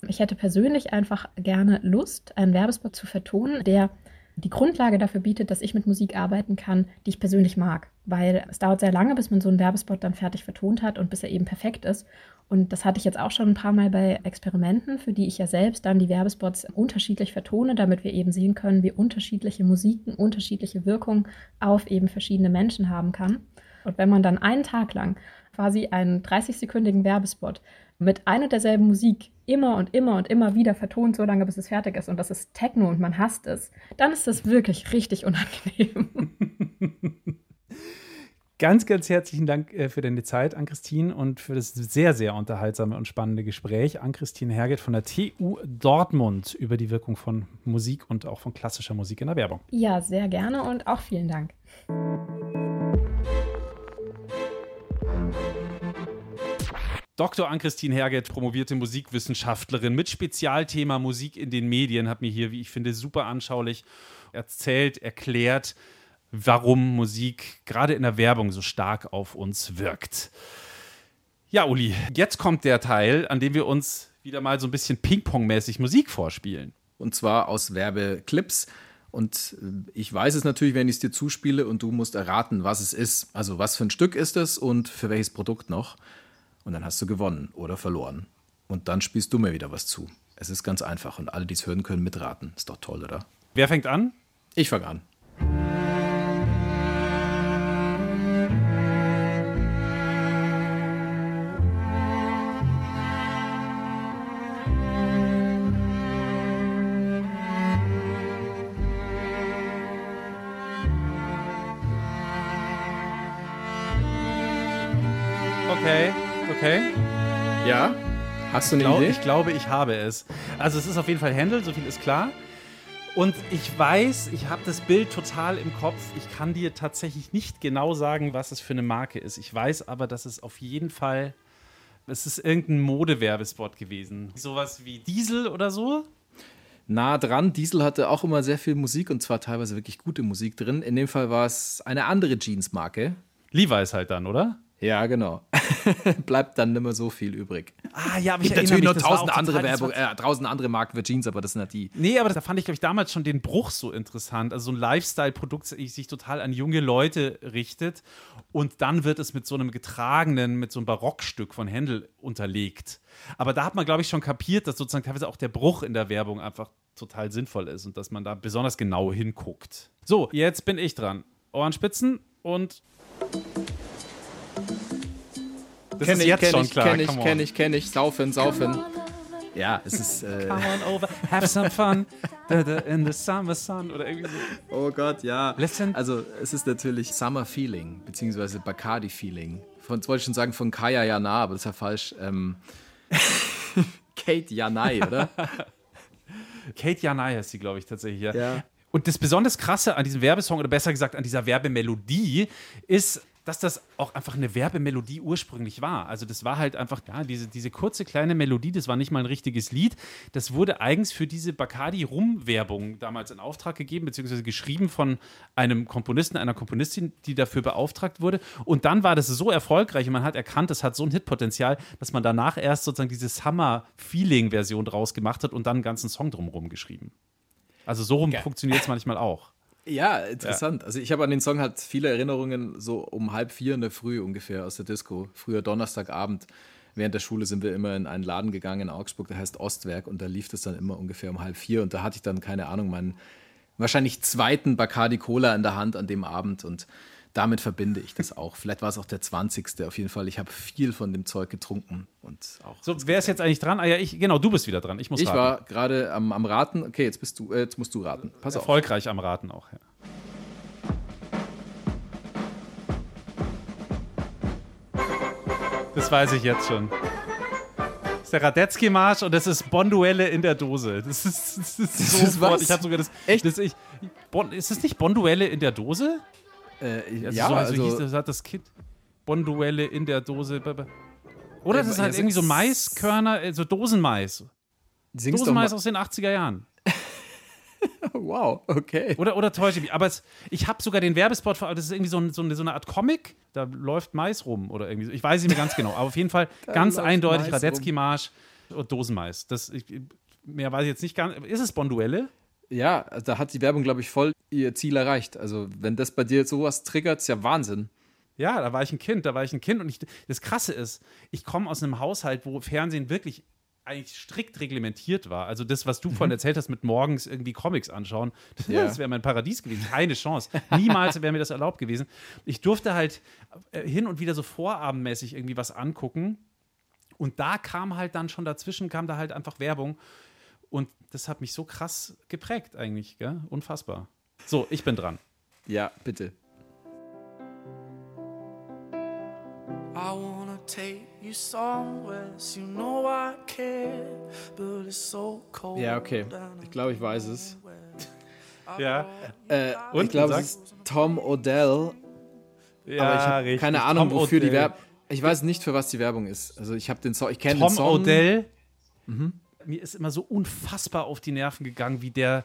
ich hätte persönlich einfach gerne Lust, einen Werbespot zu vertonen, der die Grundlage dafür bietet, dass ich mit Musik arbeiten kann, die ich persönlich mag. Weil es dauert sehr lange, bis man so einen Werbespot dann fertig vertont hat und bis er eben perfekt ist. Und das hatte ich jetzt auch schon ein paar Mal bei Experimenten, für die ich ja selbst dann die Werbespots unterschiedlich vertone, damit wir eben sehen können, wie unterschiedliche Musiken unterschiedliche Wirkungen auf eben verschiedene Menschen haben kann. Und wenn man dann einen Tag lang quasi einen 30-sekündigen Werbespot mit ein und derselben Musik immer und immer und immer wieder vertont, so lange bis es fertig ist und das ist Techno und man hasst es, dann ist das wirklich richtig unangenehm. Ganz, ganz herzlichen Dank äh, für deine Zeit an Christine und für das sehr, sehr unterhaltsame und spannende Gespräch an Christine Herget von der TU Dortmund über die Wirkung von Musik und auch von klassischer Musik in der Werbung. Ja, sehr gerne und auch vielen Dank. Dr. Ann-Christine Herget, promovierte Musikwissenschaftlerin mit Spezialthema Musik in den Medien, hat mir hier, wie ich finde, super anschaulich erzählt, erklärt, warum Musik gerade in der Werbung so stark auf uns wirkt. Ja, Uli, jetzt kommt der Teil, an dem wir uns wieder mal so ein bisschen Ping-Pong-mäßig Musik vorspielen. Und zwar aus Werbeclips. Und äh, ich weiß es natürlich, wenn ich es dir zuspiele und du musst erraten, was es ist. Also was für ein Stück ist es und für welches Produkt noch. Und dann hast du gewonnen oder verloren. Und dann spielst du mir wieder was zu. Es ist ganz einfach und alle, die es hören können, mitraten. Ist doch toll, oder? Wer fängt an? Ich fange an. Hast du eine ich glaub, Idee? Ich glaube, ich habe es. Also es ist auf jeden Fall Händel, so viel ist klar. Und ich weiß, ich habe das Bild total im Kopf. Ich kann dir tatsächlich nicht genau sagen, was es für eine Marke ist. Ich weiß aber, dass es auf jeden Fall, es ist irgendein Modewerbespot gewesen. Sowas wie Diesel oder so? nah dran. Diesel hatte auch immer sehr viel Musik und zwar teilweise wirklich gute Musik drin. In dem Fall war es eine andere Jeans-Marke. Levi's halt dann, oder? Ja, genau. Bleibt dann nicht mehr so viel übrig. Ah, ja, aber Gibt natürlich noch tausend andere Werbung, äh, tausend andere Marken für Jeans, aber das sind ja die. Nee, aber da fand ich, glaube ich, damals schon den Bruch so interessant. Also so ein Lifestyle-Produkt, das sich total an junge Leute richtet und dann wird es mit so einem getragenen, mit so einem Barockstück von Händel unterlegt. Aber da hat man, glaube ich, schon kapiert, dass sozusagen teilweise auch der Bruch in der Werbung einfach total sinnvoll ist und dass man da besonders genau hinguckt. So, jetzt bin ich dran. Ohrenspitzen und das kenn ist ich, jetzt schon ich, klar. Kenn ich, kenn ich, kenn ich. Saufen, saufen. Ja, es ist. Äh Come on over, have some fun in the summer sun oder irgendwie so. Oh Gott, ja. Listen. Also, es ist natürlich Summer Feeling, beziehungsweise Bacardi Feeling. Von, jetzt wollte ich schon sagen von Kaya Jana, aber das ist ja falsch. Ähm, Kate Janai, oder? Kate Janai heißt sie, glaube ich, tatsächlich. Ja. ja. Und das besonders Krasse an diesem Werbesong, oder besser gesagt an dieser Werbemelodie, ist, dass das auch einfach eine Werbemelodie ursprünglich war. Also das war halt einfach, ja, diese, diese kurze kleine Melodie, das war nicht mal ein richtiges Lied. Das wurde eigens für diese Bacardi-Rum-Werbung damals in Auftrag gegeben, beziehungsweise geschrieben von einem Komponisten, einer Komponistin, die dafür beauftragt wurde. Und dann war das so erfolgreich und man hat erkannt, das hat so ein Hitpotenzial, dass man danach erst sozusagen diese Summer-Feeling-Version draus gemacht hat und dann einen ganzen Song drumherum geschrieben. Also so rum funktioniert es manchmal auch. Ja, interessant. Ja. Also ich habe an den Song halt viele Erinnerungen, so um halb vier in der Früh ungefähr aus der Disco. Früher Donnerstagabend. Während der Schule sind wir immer in einen Laden gegangen in Augsburg, der heißt Ostwerk und da lief das dann immer ungefähr um halb vier und da hatte ich dann, keine Ahnung, meinen wahrscheinlich zweiten Bacardi Cola in der Hand an dem Abend und damit verbinde ich das auch. Vielleicht war es auch der 20. Auf jeden Fall. Ich habe viel von dem Zeug getrunken und auch. So, wer ist jetzt eigentlich dran? Ah ja, ich, genau, du bist wieder dran. Ich muss Ich raten. war gerade am, am Raten. Okay, jetzt bist du, äh, jetzt musst du raten. Pass Erfolgreich auf. am Raten auch, ja. Das weiß ich jetzt schon. Das ist der Radetzky-Marsch und das ist Bonduelle in der Dose. Das ist, das ist so das ist was? Ich habe sogar das. Echt? Das, ich, bon, ist es nicht Bonduelle in der Dose? Äh, also ja, so, also, hieß das, hat das Kind Bonduelle in der Dose. Oder das ist halt irgendwie so Maiskörner, äh, so Dosenmais. Dosenmais aus den 80er Jahren. wow, okay. Oder, oder täusche ich mich. Aber es, ich habe sogar den Werbespot, das ist irgendwie so, ein, so, eine, so, eine, Art Comic, da läuft Mais rum oder irgendwie so. Ich weiß nicht mehr ganz genau, aber auf jeden Fall ganz eindeutig Radetzky-Marsch und Dosenmais. Das, ich, mehr weiß ich jetzt nicht ganz. Ist es Bonduelle? Ja, da hat die Werbung, glaube ich, voll ihr Ziel erreicht. Also, wenn das bei dir sowas triggert, ist ja Wahnsinn. Ja, da war ich ein Kind, da war ich ein Kind und ich, das Krasse ist, ich komme aus einem Haushalt, wo Fernsehen wirklich eigentlich strikt reglementiert war. Also das, was du mhm. vorhin erzählt hast, mit morgens irgendwie Comics anschauen, das, ja. wäre mein Paradies gewesen. Keine Chance. Niemals wäre mir das erlaubt gewesen. Ich durfte halt äh, hin und wieder so vorabendmäßig irgendwie was angucken. Und da kam halt dann schon dazwischen, kam da halt einfach Werbung. Und das hat mich so krass geprägt eigentlich, gell? Unfassbar. So, ich bin dran. Ja, bitte. I wanna take you somewhere, you know I care, but it's so cold. Ja, okay. Ich glaube, ich weiß es. ja. Äh, Und ich glaube, es ist Tom Odell. Ja, aber ich habe keine Ahnung, Tom wofür Odell. die Werbung. Ich weiß nicht, für was die Werbung ist. Also ich habe den Song, ich kenne den Song. Tom Odell. Mhm mir ist immer so unfassbar auf die Nerven gegangen, wie der,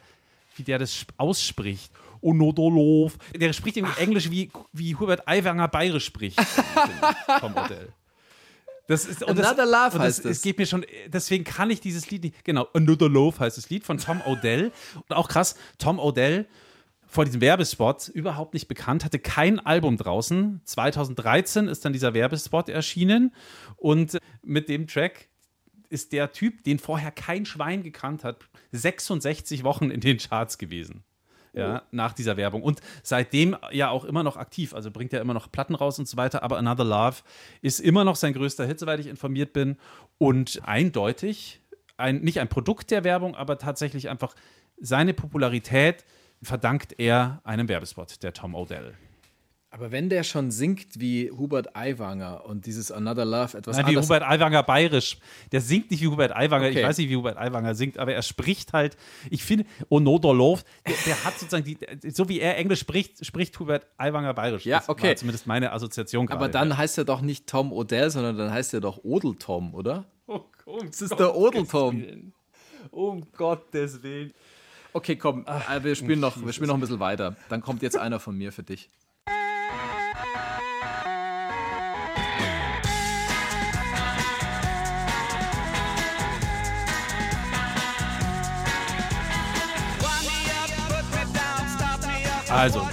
wie der das ausspricht. Onodolov. Der spricht irgendwie Ach. Englisch, wie, wie Hubert Aiwanger bayerisch spricht. vom Modell. Das ist, und Another das, Love und heißt das, es. geht mir schon, deswegen kann ich dieses Lied nicht. Genau, Another Love heißt das Lied von Tom Odell. Und auch krass, Tom Odell vor diesem Werbespot überhaupt nicht bekannt, hatte kein Album draußen. 2013 ist dann dieser Werbespot erschienen und mit dem Track ist der Typ, den vorher kein Schwein gekannt hat, 66 Wochen in den Charts gewesen. Ja, oh. nach dieser Werbung. Und seitdem ja auch immer noch aktiv. Also bringt er immer noch Platten raus und so weiter. Aber Another Love ist immer noch sein größter Hit, soweit ich informiert bin. Und eindeutig, ein, nicht ein Produkt der Werbung, aber tatsächlich einfach seine Popularität verdankt er einem Werbespot, der Tom Odell. Aber wenn der schon singt wie Hubert Aiwanger und dieses Another Love etwas Nein, wie Hubert Aiwanger bayerisch. Der singt nicht wie Hubert Aiwanger. Okay. Ich weiß nicht, wie Hubert Aiwanger singt, aber er spricht halt. Ich finde, Another Love, der, der, hat sozusagen, die, so wie er Englisch spricht, spricht Hubert Aiwanger bayerisch. Ja, okay. Das zumindest meine Assoziation gerade. Aber dann heißt er doch nicht Tom Odell, sondern dann heißt er doch Odel Tom, oder? Oh, komm, das ist der Odel Tom. Um Gottes Willen. Okay, komm, äh, wir, spielen noch, wir spielen noch ein bisschen weiter. Dann kommt jetzt einer von mir für dich. Also,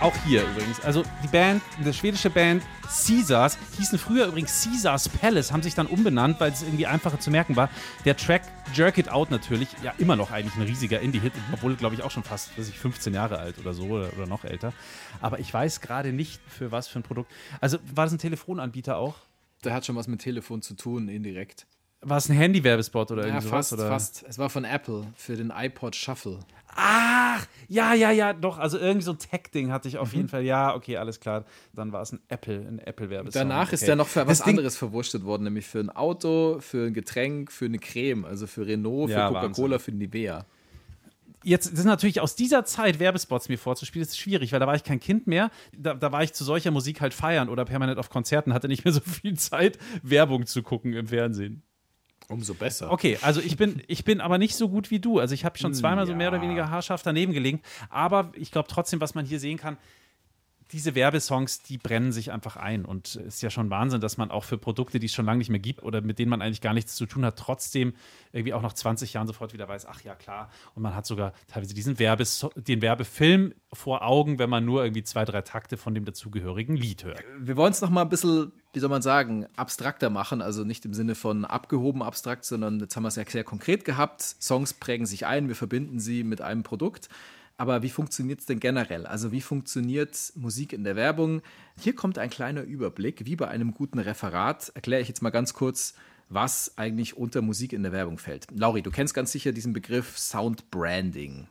auch hier übrigens. Also die Band, eine schwedische Band Caesars, hießen früher übrigens Caesars Palace, haben sich dann umbenannt, weil es irgendwie einfacher zu merken war. Der Track Jerk It Out natürlich, ja immer noch eigentlich ein riesiger Indie-Hit, obwohl glaube ich auch schon fast, weiß ich, 15 Jahre alt oder so oder, oder noch älter. Aber ich weiß gerade nicht, für was für ein Produkt. Also war das ein Telefonanbieter auch? Der hat schon was mit Telefon zu tun, indirekt. War es ein Handy-Werbespot oder Ja, irgendwie fast? Oder? fast. Es war von Apple für den iPod Shuffle. Ach, ja, ja, ja, doch. Also irgendwie so ein Tech-Ding hatte ich auf Mhm. jeden Fall. Ja, okay, alles klar. Dann war es ein Apple, ein Apple-Werbespot. Danach ist okay. der noch für was Das Ding- anderes verwurstet worden, nämlich für ein Auto, für ein Getränk, für eine Creme, also für Renault, für Ja, Coca-Cola, für Nivea. Jetzt ist natürlich aus dieser Zeit Werbespots mir vorzuspielen, ist schwierig, weil da war ich kein Kind mehr. Da, da war ich zu solcher Musik halt feiern oder permanent auf Konzerten, hatte nicht mehr so viel Zeit, Werbung zu gucken im Fernsehen. Umso besser. Okay, also ich bin, ich bin aber nicht so gut wie du. Also ich habe schon Hm, zweimal so ja. mehr oder weniger haarscharf daneben gelegen. Aber ich glaube trotzdem, was man hier sehen kann, diese Werbesongs, die brennen sich einfach ein. Und es ist ja schon Wahnsinn, dass man auch für Produkte, die es schon lange nicht mehr gibt oder mit denen man eigentlich gar nichts zu tun hat, trotzdem irgendwie auch nach 20 Jahren sofort wieder weiß, ach ja, klar. Und man hat sogar teilweise diesen Werbes den Werbefilm vor Augen, wenn man nur irgendwie zwei, drei Takte von dem dazugehörigen Lied hört. Wir wollen es noch mal ein bisschen, wie soll man sagen, abstrakter machen. Also nicht im Sinne von abgehoben abstrakt, sondern jetzt haben wir es ja sehr konkret gehabt. Songs prägen sich ein, wir verbinden sie mit einem Produkt. Aber wie funktioniert es denn generell? Also wie funktioniert Musik in der Werbung? Hier kommt ein kleiner Überblick. Wie bei einem guten Referat erkläre ich jetzt mal ganz kurz, was eigentlich unter Musik in der Werbung fällt. Lauri, du kennst ganz sicher diesen Begriff Sound Branding.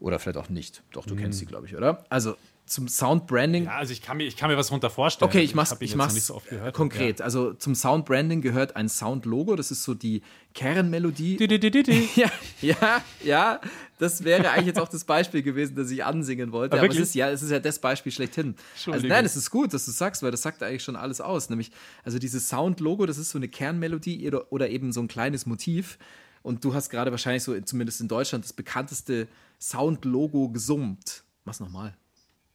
Oder vielleicht auch nicht. Doch, du kennst sie, glaube ich, oder? Also zum Sound Branding. Ja, also ich kann mir, ich kann mir was runter vorstellen. Okay, ich mach's, ich noch mach's nicht so oft gehört. konkret. Also zum Sound Branding gehört ein Sound-Logo. Das ist so die Kernmelodie. Ja. ja, ja, ja. Das wäre eigentlich jetzt auch das Beispiel gewesen, das ich ansingen wollte. Ah, Aber es ist ja, es ist ja das Beispiel schlechthin. Also nein, es ist gut, dass du sagst, weil das sagt eigentlich schon alles aus. Nämlich, also dieses Sound-Logo, das ist so eine Kernmelodie oder, oder eben so ein kleines Motiv. Und du hast gerade wahrscheinlich so, zumindest in Deutschland, das bekannteste Sound-Logo gesummt. Mach's nochmal.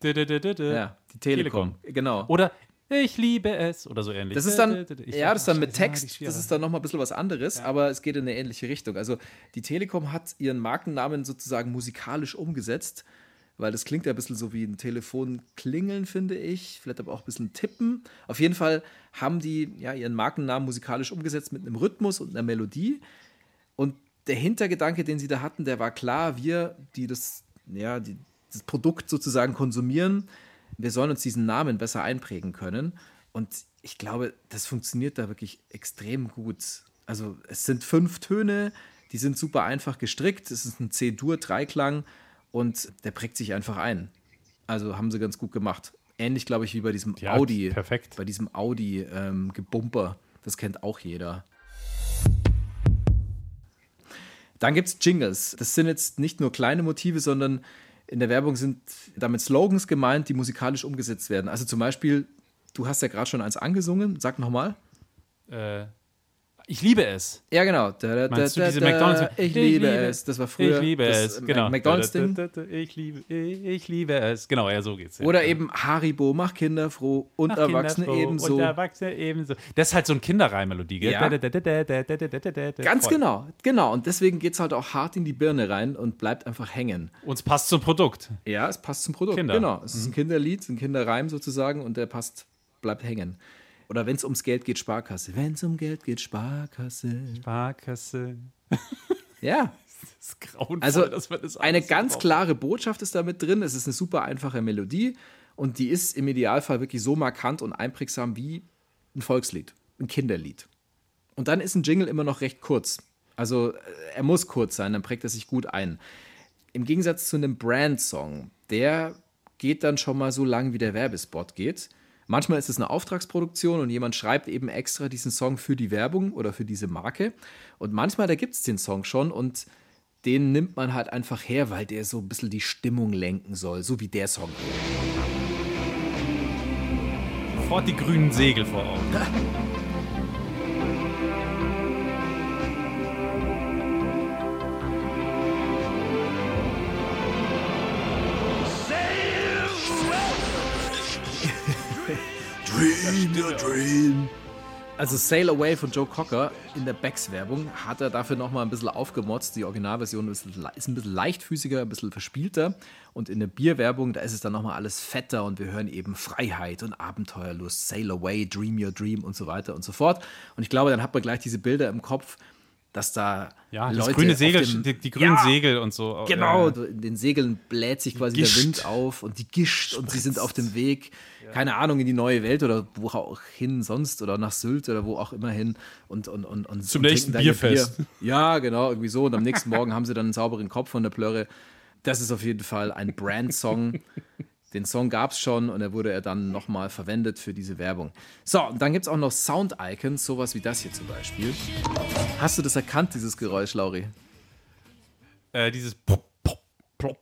Ja, Ja, die Telekom. Genau. Oder ich liebe es oder so ähnlich. Das ist dann, Ich- ja, das ist dann mit Text, Schwere. das ist dann nochmal ein bisschen was anderes, aber es geht in eine ähnliche Richtung. Also die Telekom hat ihren Markennamen sozusagen musikalisch umgesetzt, weil das klingt ja ein bisschen so wie ein Telefon klingeln, finde ich, vielleicht aber auch ein bisschen tippen. Auf jeden Fall haben die ja ihren Markennamen musikalisch umgesetzt mit einem Rhythmus und einer Melodie. Und der Hintergedanke, den sie da hatten, der war klar, wir, die das, ja, die, das Produkt sozusagen konsumieren, wir sollen uns diesen Namen besser einprägen können. Und ich glaube, das funktioniert da wirklich extrem gut. Also es sind fünf Töne, die sind super einfach gestrickt. Es ist ein C-Dur-Dreiklang und der prägt sich einfach ein. Also haben sie ganz gut gemacht. Ähnlich, glaube ich, wie bei diesem Ja, Audi. perfekt. Bei diesem Audi-Gebumper. das kennt auch jeder. Dann gibt es Jingles. Das sind jetzt nicht nur kleine Motive, sondern in der Werbung sind damit Slogans gemeint, die musikalisch umgesetzt werden. Also zum Beispiel, du hast ja gerade schon eins angesungen, sag nochmal. Äh, ich liebe es. Ja, genau. Da, da, da, du diese McDonalds? Ich, ich liebe es. Das war früher. Ich liebe es. Genau. McDonalds-Ding. Ich liebe, ich liebe es. Genau, ja, so geht's. Ja. Oder eben Haribo, mach Kinder froh und mach Erwachsene froh ebenso. Und Erwachsene ebenso. Das ist halt so ein Kinderreimelodie, gell? Ja. Ganz Voll. genau. Genau. Und deswegen geht es halt auch hart in die Birne rein und bleibt einfach hängen. Und es passt zum Produkt. Ja, es passt zum Produkt. Kinder. Genau. Es ist ein Kinderlied, ein Kinderreim sozusagen und der passt, bleibt hängen. Oder wenn es ums Geld geht, Sparkasse. Wenn es um Geld geht, Sparkasse. Sparkasse. Ja. Das ist grauenvoll, Also dass man das eine ganz braucht. klare Botschaft ist damit drin. Es ist eine super einfache Melodie und die ist im Idealfall wirklich so markant und einprägsam wie ein Volkslied, ein Kinderlied. Und dann ist ein Jingle immer noch recht kurz. Also äh, er muss kurz sein, dann prägt er sich gut ein. Im Gegensatz zu einem Brand-Song, der geht dann schon mal so lang, wie der Werbespot geht. Manchmal ist es eine Auftragsproduktion und jemand schreibt eben extra diesen Song für die Werbung oder für diese Marke. Und manchmal, da gibt es den Song schon und den nimmt man halt einfach her, weil der so ein bisschen die Stimmung lenken soll, so wie der Song. Sofort die grünen Segel vor Dream your dream. Also Sail Away von Joe Cocker in der Becks-Werbung hat er dafür nochmal ein bisschen aufgemotzt. Die Originalversion ist, ein bisschen leichtfüßiger, ein bisschen verspielter. Und in der Bierwerbung, da ist es dann nochmal alles fetter und wir hören eben Freiheit und Abenteuerlust, Sail Away, Dream Your Dream und so weiter und so fort. Und ich glaube, dann hat man gleich diese Bilder im Kopf, dass da ja, Leute grüne Segel, dem, die, die, grünen ja, Segel und so. Genau, ja. in den Segeln bläht sich quasi gischt. der Wind auf und die gischt und sie sind auf dem Weg, ja. keine Ahnung, in die neue Welt oder wo auch hin sonst oder nach Sylt oder wo auch immer hin und, und, und, und zum und nächsten Bierfest. Bier. Ja, genau, irgendwie so. Und am nächsten Morgen haben sie dann einen sauberen Kopf von der Plörre. Das ist auf jeden Fall ein Brand-Song. Den Song gab es schon und er wurde er dann nochmal verwendet für diese Werbung. So, und dann gibt es auch noch Sound-Icons, sowas wie das hier zum Beispiel. Hast du das erkannt, dieses Geräusch, Lauri? Äh, dieses Pop, Pop, Plop,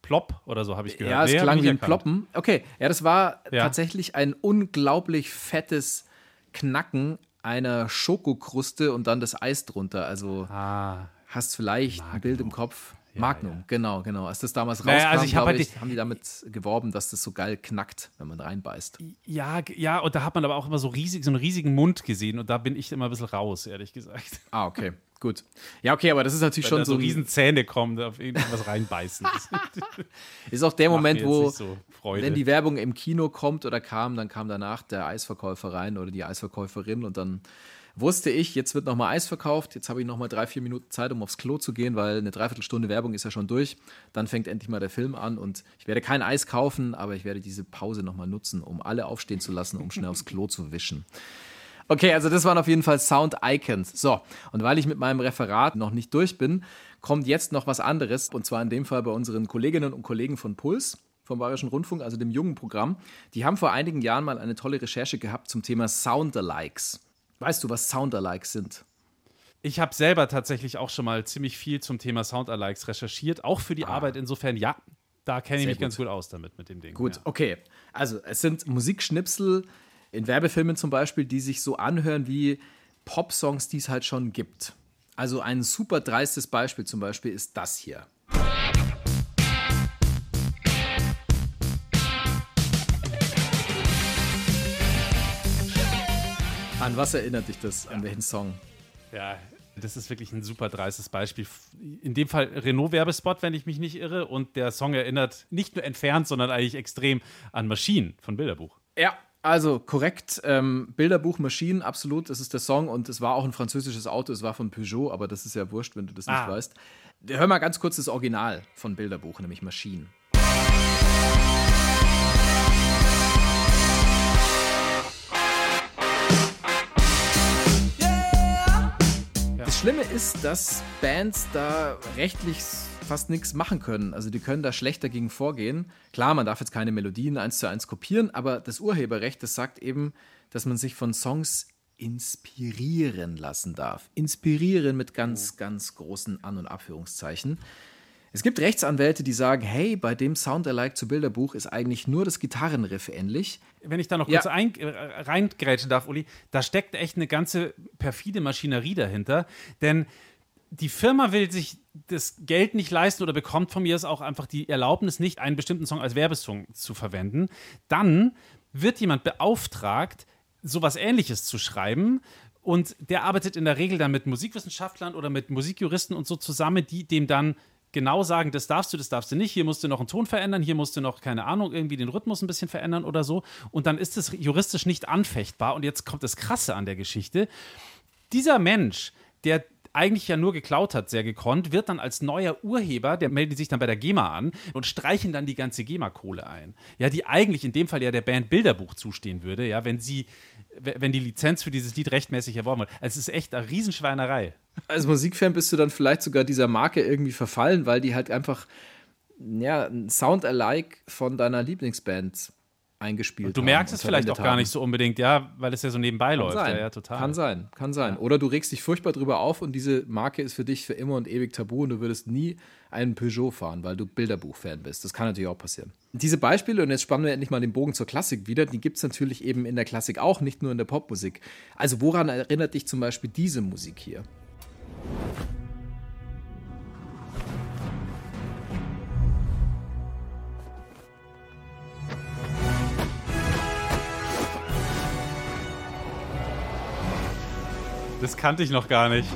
Plop oder so habe ich gehört. Ja, es nee, klang wie ein Ploppen. Okay, ja, das war ja. tatsächlich ein unglaublich fettes Knacken einer Schokokruste und dann das Eis drunter. Also ah, hast vielleicht Magnum. ein Bild im Kopf. Ja, Magnum, ja. genau, genau. Als das damals rauskam, naja, also hab halt ich, haben die damit geworben, dass das so geil knackt, wenn man reinbeißt. Ja, ja, und da hat man aber auch immer so riesig, so einen riesigen Mund gesehen und da bin ich immer ein bisschen raus, ehrlich gesagt. Ah, okay. Gut. Ja, okay, aber das ist natürlich Wenn schon da so. so riesen Zähne kommen, da auf irgendwas reinbeißen. ist auch der Moment, wo, so wenn die Werbung im Kino kommt oder kam, dann kam danach der Eisverkäufer rein oder die Eisverkäuferin und dann wusste ich, jetzt wird nochmal Eis verkauft, jetzt habe ich nochmal drei, vier Minuten Zeit, um aufs Klo zu gehen, weil eine Dreiviertelstunde Werbung ist ja schon durch. Dann fängt endlich mal der Film an und ich werde kein Eis kaufen, aber ich werde diese Pause nochmal nutzen, um alle aufstehen zu lassen, um schnell aufs Klo zu wischen. Okay, also das waren auf jeden Fall Sound Icons. So, und weil ich mit meinem Referat noch nicht durch bin, kommt jetzt noch was anderes. Und zwar in dem Fall bei unseren Kolleginnen und Kollegen von Puls vom Bayerischen Rundfunk, also dem jungen Programm. Die haben vor einigen Jahren mal eine tolle Recherche gehabt zum Thema Soundalikes. Weißt du, was Soundalikes sind? Ich habe selber tatsächlich auch schon mal ziemlich viel zum Thema Soundalikes recherchiert, auch für die ah. Arbeit. Insofern, ja, da kenne ich mich gut. ganz gut aus damit mit dem Ding. Gut, ja. okay. Also es sind Musikschnipsel in Werbefilmen zum Beispiel, die sich so anhören wie Pop-Songs, die es halt schon gibt. Also ein super dreistes Beispiel zum Beispiel ist das hier. An was erinnert dich das? An welchen Song? Ja, das ist wirklich ein super dreistes Beispiel. In dem Fall Renault-Werbespot, wenn ich mich nicht irre. Und der Song erinnert nicht nur entfernt, sondern eigentlich extrem an Maschinen von Bilderbuch. Ja, also korrekt. Ähm, Bilderbuch Maschinen, absolut. Das ist der Song und es war auch ein französisches Auto. Es war von Peugeot, aber das ist ja wurscht, wenn du das nicht ah. weißt. Hör mal ganz kurz das Original von Bilderbuch, nämlich Maschinen. Schlimme ist, dass Bands da rechtlich fast nichts machen können. Also die können da schlecht dagegen vorgehen. Klar, man darf jetzt keine Melodien eins zu eins kopieren, aber das Urheberrecht, das sagt eben, dass man sich von Songs inspirieren lassen darf. Inspirieren mit ganz, ganz großen An- und Abführungszeichen. Es gibt Rechtsanwälte, die sagen, hey, bei dem Sound-alike zu Bilderbuch ist eigentlich nur das Gitarrenriff ähnlich. Wenn ich da noch kurz ja. ein, äh, reingrätschen darf, Uli, da steckt echt eine ganze perfide Maschinerie dahinter, denn die Firma will sich das Geld nicht leisten oder bekommt von mir auch einfach die Erlaubnis nicht, einen bestimmten Song als Werbesong zu verwenden. Dann wird jemand beauftragt, sowas ähnliches zu schreiben. Und der arbeitet in der Regel dann mit Musikwissenschaftlern oder mit Musikjuristen und so zusammen, die dem dann genau sagen, das darfst du, das darfst du nicht, hier musst du noch einen Ton verändern, hier musst du noch, keine Ahnung, irgendwie den Rhythmus ein bisschen verändern oder so. Und dann ist es juristisch nicht anfechtbar. Und jetzt kommt das Krasse an der Geschichte. Dieser Mensch, der eigentlich ja nur geklaut hat, sehr gekonnt, wird dann als neuer Urheber, der meldet sich dann bei der GEMA an und streichen dann die ganze GEMA-Kohle ein. Ja, die eigentlich in dem Fall ja der Band Bilderbuch zustehen würde, ja, wenn sie, wenn die Lizenz für dieses Lied rechtmäßig erworben wird. Also es ist echt eine Riesenschweinerei. Als Musikfan bist du dann vielleicht sogar dieser Marke irgendwie verfallen, weil die halt einfach ja, ein Sound-alike von deiner Lieblingsband eingespielt und du merkst es vielleicht auch gar nicht so unbedingt, ja, weil es ja so nebenbei kann läuft. Sein. Ja, ja, total. Kann sein, kann sein. Ja. Oder du regst dich furchtbar drüber auf und diese Marke ist für dich für immer und ewig tabu und du würdest nie einen Peugeot fahren, weil du Bilderbuch-Fan bist. Das kann natürlich auch passieren. Diese Beispiele, und jetzt spannen wir endlich mal den Bogen zur Klassik wieder, die gibt es natürlich eben in der Klassik auch, nicht nur in der Popmusik. Also woran erinnert dich zum Beispiel diese Musik hier? Das kannte ich noch gar nicht.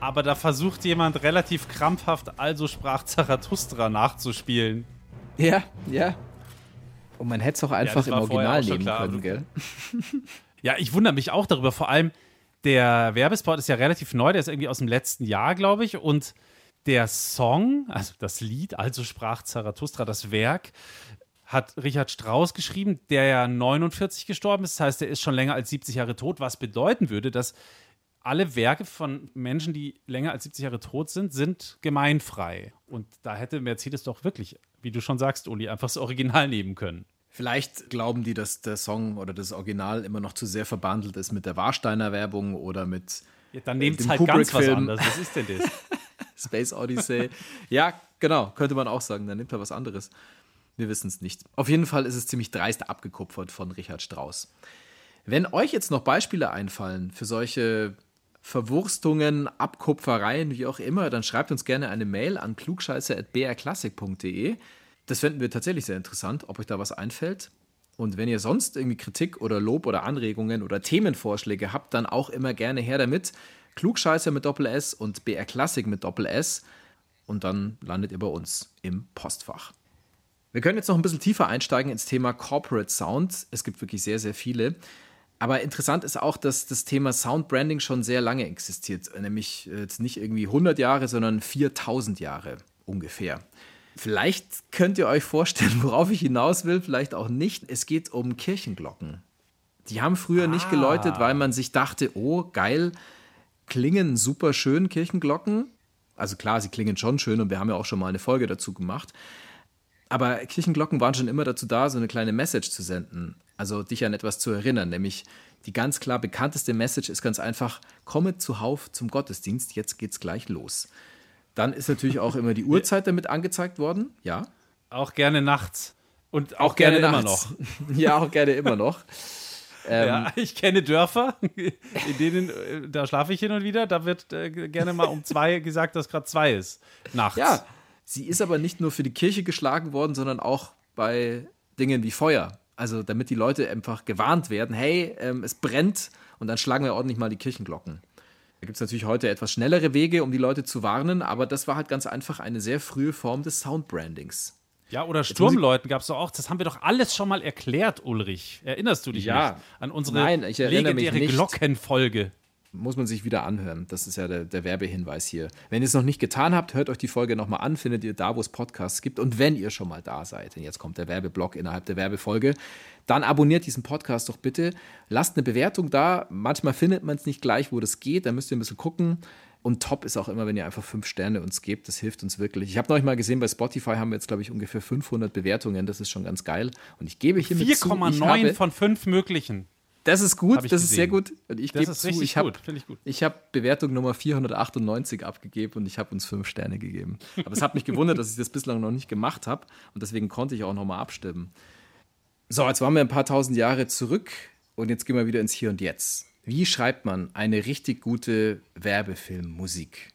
Aber da versucht jemand relativ krampfhaft, also sprach Zarathustra nachzuspielen. Ja, ja. Und man hätte es auch einfach das im Original nehmen klar, können, gell? Ja, ich wundere mich auch darüber. Vor allem, der Werbespot ist ja relativ neu, der ist irgendwie aus dem letzten Jahr, glaube ich. Und der Song, also das Lied, also sprach Zarathustra, das Werk, hat Richard Strauss geschrieben, der ja 49 gestorben ist. Das heißt, er ist schon länger als 70 Jahre tot, was bedeuten würde, dass alle Werke von Menschen, die länger als 70 Jahre tot sind, sind gemeinfrei. Und da hätte Mercedes doch wirklich, wie du schon sagst, Uli, einfach das Original nehmen können. Vielleicht glauben die, dass der Song oder das Original immer noch zu sehr verbandelt ist mit der Warsteiner Werbung oder mit Ja, dann nehmt dem halt ganz was anderes. Was ist denn das? Space Odyssey. ja, genau, könnte man auch sagen. Dann nimmt er was anderes. Wir wissen es nicht. Auf jeden Fall ist es ziemlich dreist abgekupfert von Richard Strauss. Wenn euch jetzt noch Beispiele einfallen für solche Verwurstungen, Abkupfereien, wie auch immer, dann schreibt uns gerne eine Mail an klugscheiße.brklassik.de. Das fänden wir tatsächlich sehr interessant, ob euch da was einfällt. Und wenn ihr sonst irgendwie Kritik oder Lob oder Anregungen oder Themenvorschläge habt, dann auch immer gerne her damit. Klugscheiße mit Doppel S und BR Klassik mit Doppel S. Und dann landet ihr bei uns im Postfach. Wir können jetzt noch ein bisschen tiefer einsteigen ins Thema Corporate Sound. Es gibt wirklich sehr, sehr viele. Aber interessant ist auch, dass das Thema Sound Branding schon sehr lange existiert. Nämlich jetzt nicht irgendwie 100 Jahre, sondern 4000 Jahre ungefähr. Vielleicht könnt ihr euch vorstellen, worauf ich hinaus will, vielleicht auch nicht. Es geht um Kirchenglocken. Die haben früher nicht geläutet, weil man sich dachte, oh, geil, klingen super schön Kirchenglocken. Also klar, sie klingen schon schön und wir haben ja auch schon mal eine Folge dazu gemacht. Aber Kirchenglocken waren schon immer dazu da, so eine kleine Message zu senden. Also dich an etwas zu erinnern. Nämlich die ganz klar bekannteste Message ist ganz einfach: Komme zuhauf zum Gottesdienst, jetzt geht's gleich los. Dann ist natürlich auch immer die Uhrzeit damit angezeigt worden. Ja. Auch gerne nachts. Und auch, gerne, immer noch. ja, auch gerne immer noch. Ähm, ja, ich kenne Dörfer, in denen, äh, da schlafe ich hin und wieder, da wird äh, gerne mal um zwei gesagt, dass gerade zwei ist. Nachts. Ja, sie ist aber nicht nur für die Kirche geschlagen worden, sondern auch bei Dingen wie Feuer. Also damit die Leute einfach gewarnt werden, hey, ähm, es brennt und dann schlagen wir ordentlich mal die Kirchenglocken. Da gibt es natürlich heute etwas schnellere Wege, um die Leute zu warnen, aber das war halt ganz einfach eine sehr frühe Form des Soundbrandings. Ja, oder Sturmleuten gab es doch auch. Das haben wir doch alles schon mal erklärt, Ulrich. Erinnerst du dich Ja. nicht an unsere Nein, ich erinnere mich legendäre. Glockenfolge? Muss man sich wieder anhören. Das ist ja der, der Werbehinweis hier. Wenn ihr es noch nicht getan habt, hört euch die Folge nochmal an, findet ihr da, wo es Podcasts gibt. Und wenn ihr schon mal da seid, denn jetzt kommt der Werbeblock innerhalb der Werbefolge, dann abonniert diesen Podcast doch bitte. Lasst eine Bewertung da. Manchmal findet man es nicht gleich, wo das geht. Da müsst ihr ein bisschen gucken. Und top ist auch immer, wenn ihr einfach fünf Sterne uns gebt. Das hilft uns wirklich. Ich habe neulich mal gesehen, bei Spotify haben wir jetzt, glaube ich, ungefähr 500 Bewertungen. Das ist schon ganz geil. Und ich gebe hiermit zu, ich 4,9 habe, von 5 möglichen. Das ist gut, Hab das ist sehr gesehen. gut. Und ich gebe zu, ich habe habe Bewertung Nummer 498 abgegeben und ich habe uns fünf Sterne gegeben. Aber es hat mich gewundert, dass ich das bislang noch nicht gemacht habe und deswegen konnte ich auch nochmal abstimmen. So, jetzt waren wir ein paar tausend Jahre zurück und jetzt gehen wir wieder ins Hier und Jetzt. Wie schreibt man eine richtig gute Werbefilmmusik?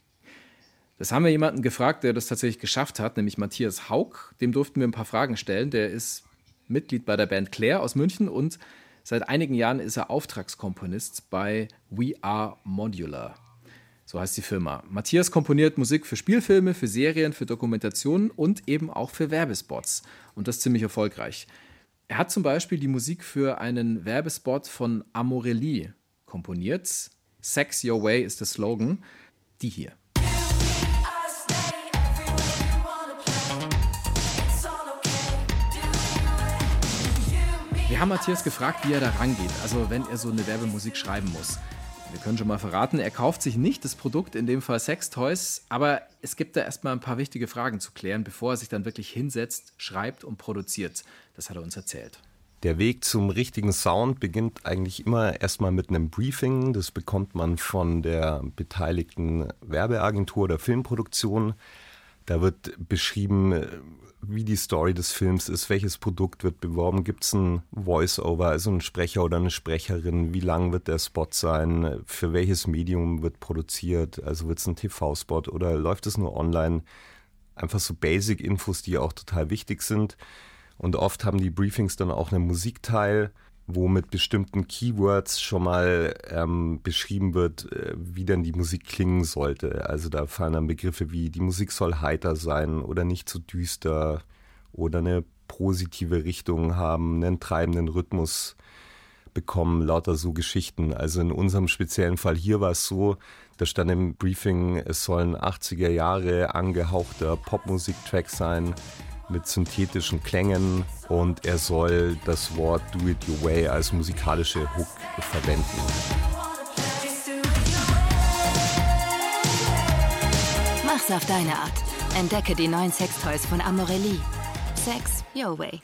Das haben wir jemanden gefragt, der das tatsächlich geschafft hat, nämlich Matthias Haug. Dem durften wir ein paar Fragen stellen. Der ist Mitglied bei der Band Claire aus München und seit einigen Jahren ist er Auftragskomponist bei We Are Modular. So heißt die Firma. Matthias komponiert Musik für Spielfilme, für Serien, für Dokumentationen und eben auch für Werbespots. Und das ziemlich erfolgreich. Er hat zum Beispiel die Musik für einen Werbespot von Amorelli komponiert. Sex Your Way ist der Slogan. Die hier. Haben Matthias gefragt, wie er da rangeht, also wenn er so eine Werbemusik schreiben muss. Wir können schon mal verraten, er kauft sich nicht das Produkt, in dem Fall Sextoys, aber es gibt da erstmal ein paar wichtige Fragen zu klären, bevor er sich dann wirklich hinsetzt, schreibt und produziert. Das hat er uns erzählt. Der Weg zum richtigen Sound beginnt eigentlich immer erstmal mit einem Briefing. Das bekommt man von der beteiligten Werbeagentur oder Filmproduktion. Da wird beschrieben, wie die Story des Films ist, welches Produkt wird beworben, gibt es ein Voice-Over, also einen Sprecher oder eine Sprecherin, wie lang wird der Spot sein, für welches Medium wird produziert, also wird es ein TV-Spot oder läuft es nur online. Einfach so Basic-Infos, die auch total wichtig sind. Und oft haben die Briefings dann auch einen Musikteil, wo mit bestimmten Keywords schon mal ähm, beschrieben wird, äh, wie denn die Musik klingen sollte. Also da fallen dann Begriffe wie die Musik soll heiter sein oder nicht zu so düster oder eine positive Richtung haben, einen treibenden Rhythmus bekommen, lauter so Geschichten. Also in unserem speziellen Fall hier war es so, da stand im Briefing, es sollen 80er Jahre angehauchter Popmusik-Track sein mit synthetischen Klängen und er soll das Wort Do It Your Way als musikalische Hook verwenden. Mach's auf deine Art. Entdecke die neuen Sextoys von Amorelli. Sex Your Way.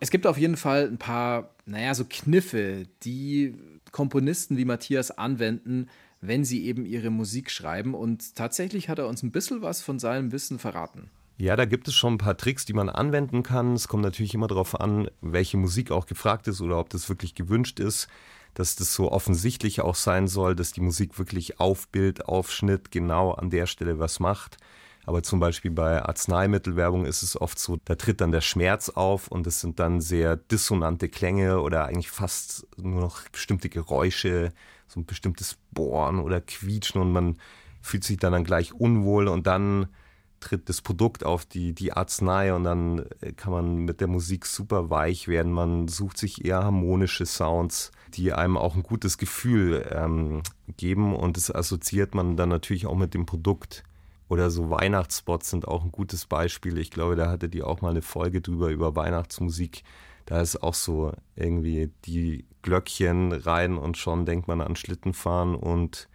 Es gibt auf jeden Fall ein paar, naja, so Kniffe, die Komponisten wie Matthias anwenden, wenn sie eben ihre Musik schreiben. Und tatsächlich hat er uns ein bisschen was von seinem Wissen verraten. Ja, da gibt es schon ein paar Tricks, die man anwenden kann. Es kommt natürlich immer darauf an, welche Musik auch gefragt ist oder ob das wirklich gewünscht ist, dass das so offensichtlich auch sein soll, dass die Musik wirklich auf Bild, auf Schnitt genau an der Stelle was macht. Aber zum Beispiel bei Arzneimittelwerbung ist es oft so, da tritt dann der Schmerz auf und es sind dann sehr dissonante Klänge oder eigentlich fast nur noch bestimmte Geräusche, so ein bestimmtes Bohren oder Quietschen und man fühlt sich dann, dann gleich unwohl und dann tritt das Produkt auf die, die Arznei und dann äh, kann man mit der Musik super weich werden. Man sucht sich eher harmonische Sounds, die einem auch ein gutes Gefühl ähm, geben und das assoziiert man dann natürlich auch mit dem Produkt. Oder so Weihnachtsspots sind auch ein gutes Beispiel. Ich glaube, da hatte die auch mal eine Folge drüber über Weihnachtsmusik. Da ist auch so irgendwie die Glöckchen rein und schon denkt man an Schlittenfahren und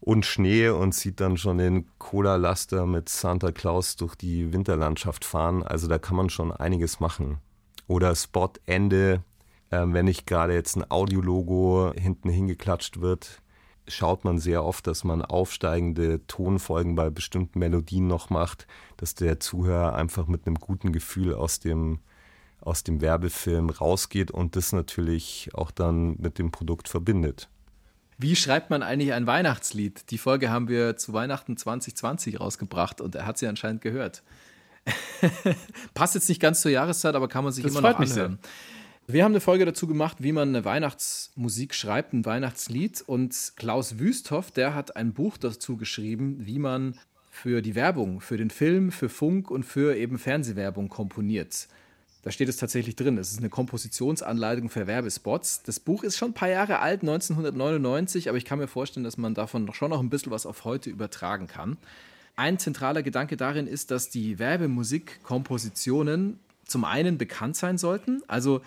und Schnee und sieht dann schon den Cola-Laster mit Santa Claus durch die Winterlandschaft fahren. Also da kann man schon einiges machen. Oder Spot-Ende, äh, wenn nicht gerade jetzt ein Audiologo hinten hingeklatscht wird, schaut man sehr oft, dass man aufsteigende Tonfolgen bei bestimmten Melodien noch macht, dass der Zuhörer einfach mit einem guten Gefühl aus dem, aus dem Werbefilm rausgeht und das natürlich auch dann mit dem Produkt verbindet. Wie schreibt man eigentlich ein Weihnachtslied? Die Folge haben wir zu Weihnachten 2020 rausgebracht und er hat sie anscheinend gehört. Passt jetzt nicht ganz zur Jahreszeit, aber kann man sich das immer noch anhören. Wir haben eine Folge dazu gemacht, wie man eine Weihnachtsmusik schreibt, ein Weihnachtslied. Und Klaus Wüsthoff, der hat ein Buch dazu geschrieben, wie man für die Werbung, für den Film, für Funk und für eben Fernsehwerbung komponiert. Da steht es tatsächlich drin. Es ist eine Kompositionsanleitung für Werbespots. Das Buch ist schon ein paar Jahre alt, 1999, aber ich kann mir vorstellen, dass man davon schon noch ein bisschen was auf heute übertragen kann. Ein zentraler Gedanke darin ist, dass die Werbemusikkompositionen zum einen bekannt sein sollten, also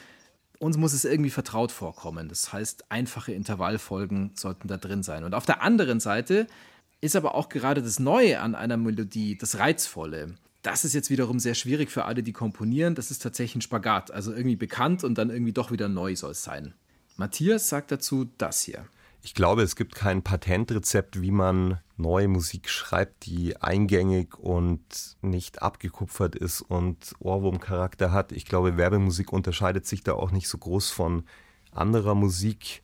uns muss es irgendwie vertraut vorkommen. Das heißt, einfache Intervallfolgen sollten da drin sein. Und auf der anderen Seite ist aber auch gerade das Neue an einer Melodie, das Reizvolle. Das ist jetzt wiederum sehr schwierig für alle, die komponieren. Das ist tatsächlich ein Spagat. Also irgendwie bekannt und dann irgendwie doch wieder neu soll es sein. Matthias sagt dazu das hier. Ich glaube, es gibt kein Patentrezept, wie man neue Musik schreibt, die eingängig und nicht abgekupfert ist und Ohrwurmcharakter hat. Ich glaube, Werbemusik unterscheidet sich da auch nicht so groß von anderer Musik.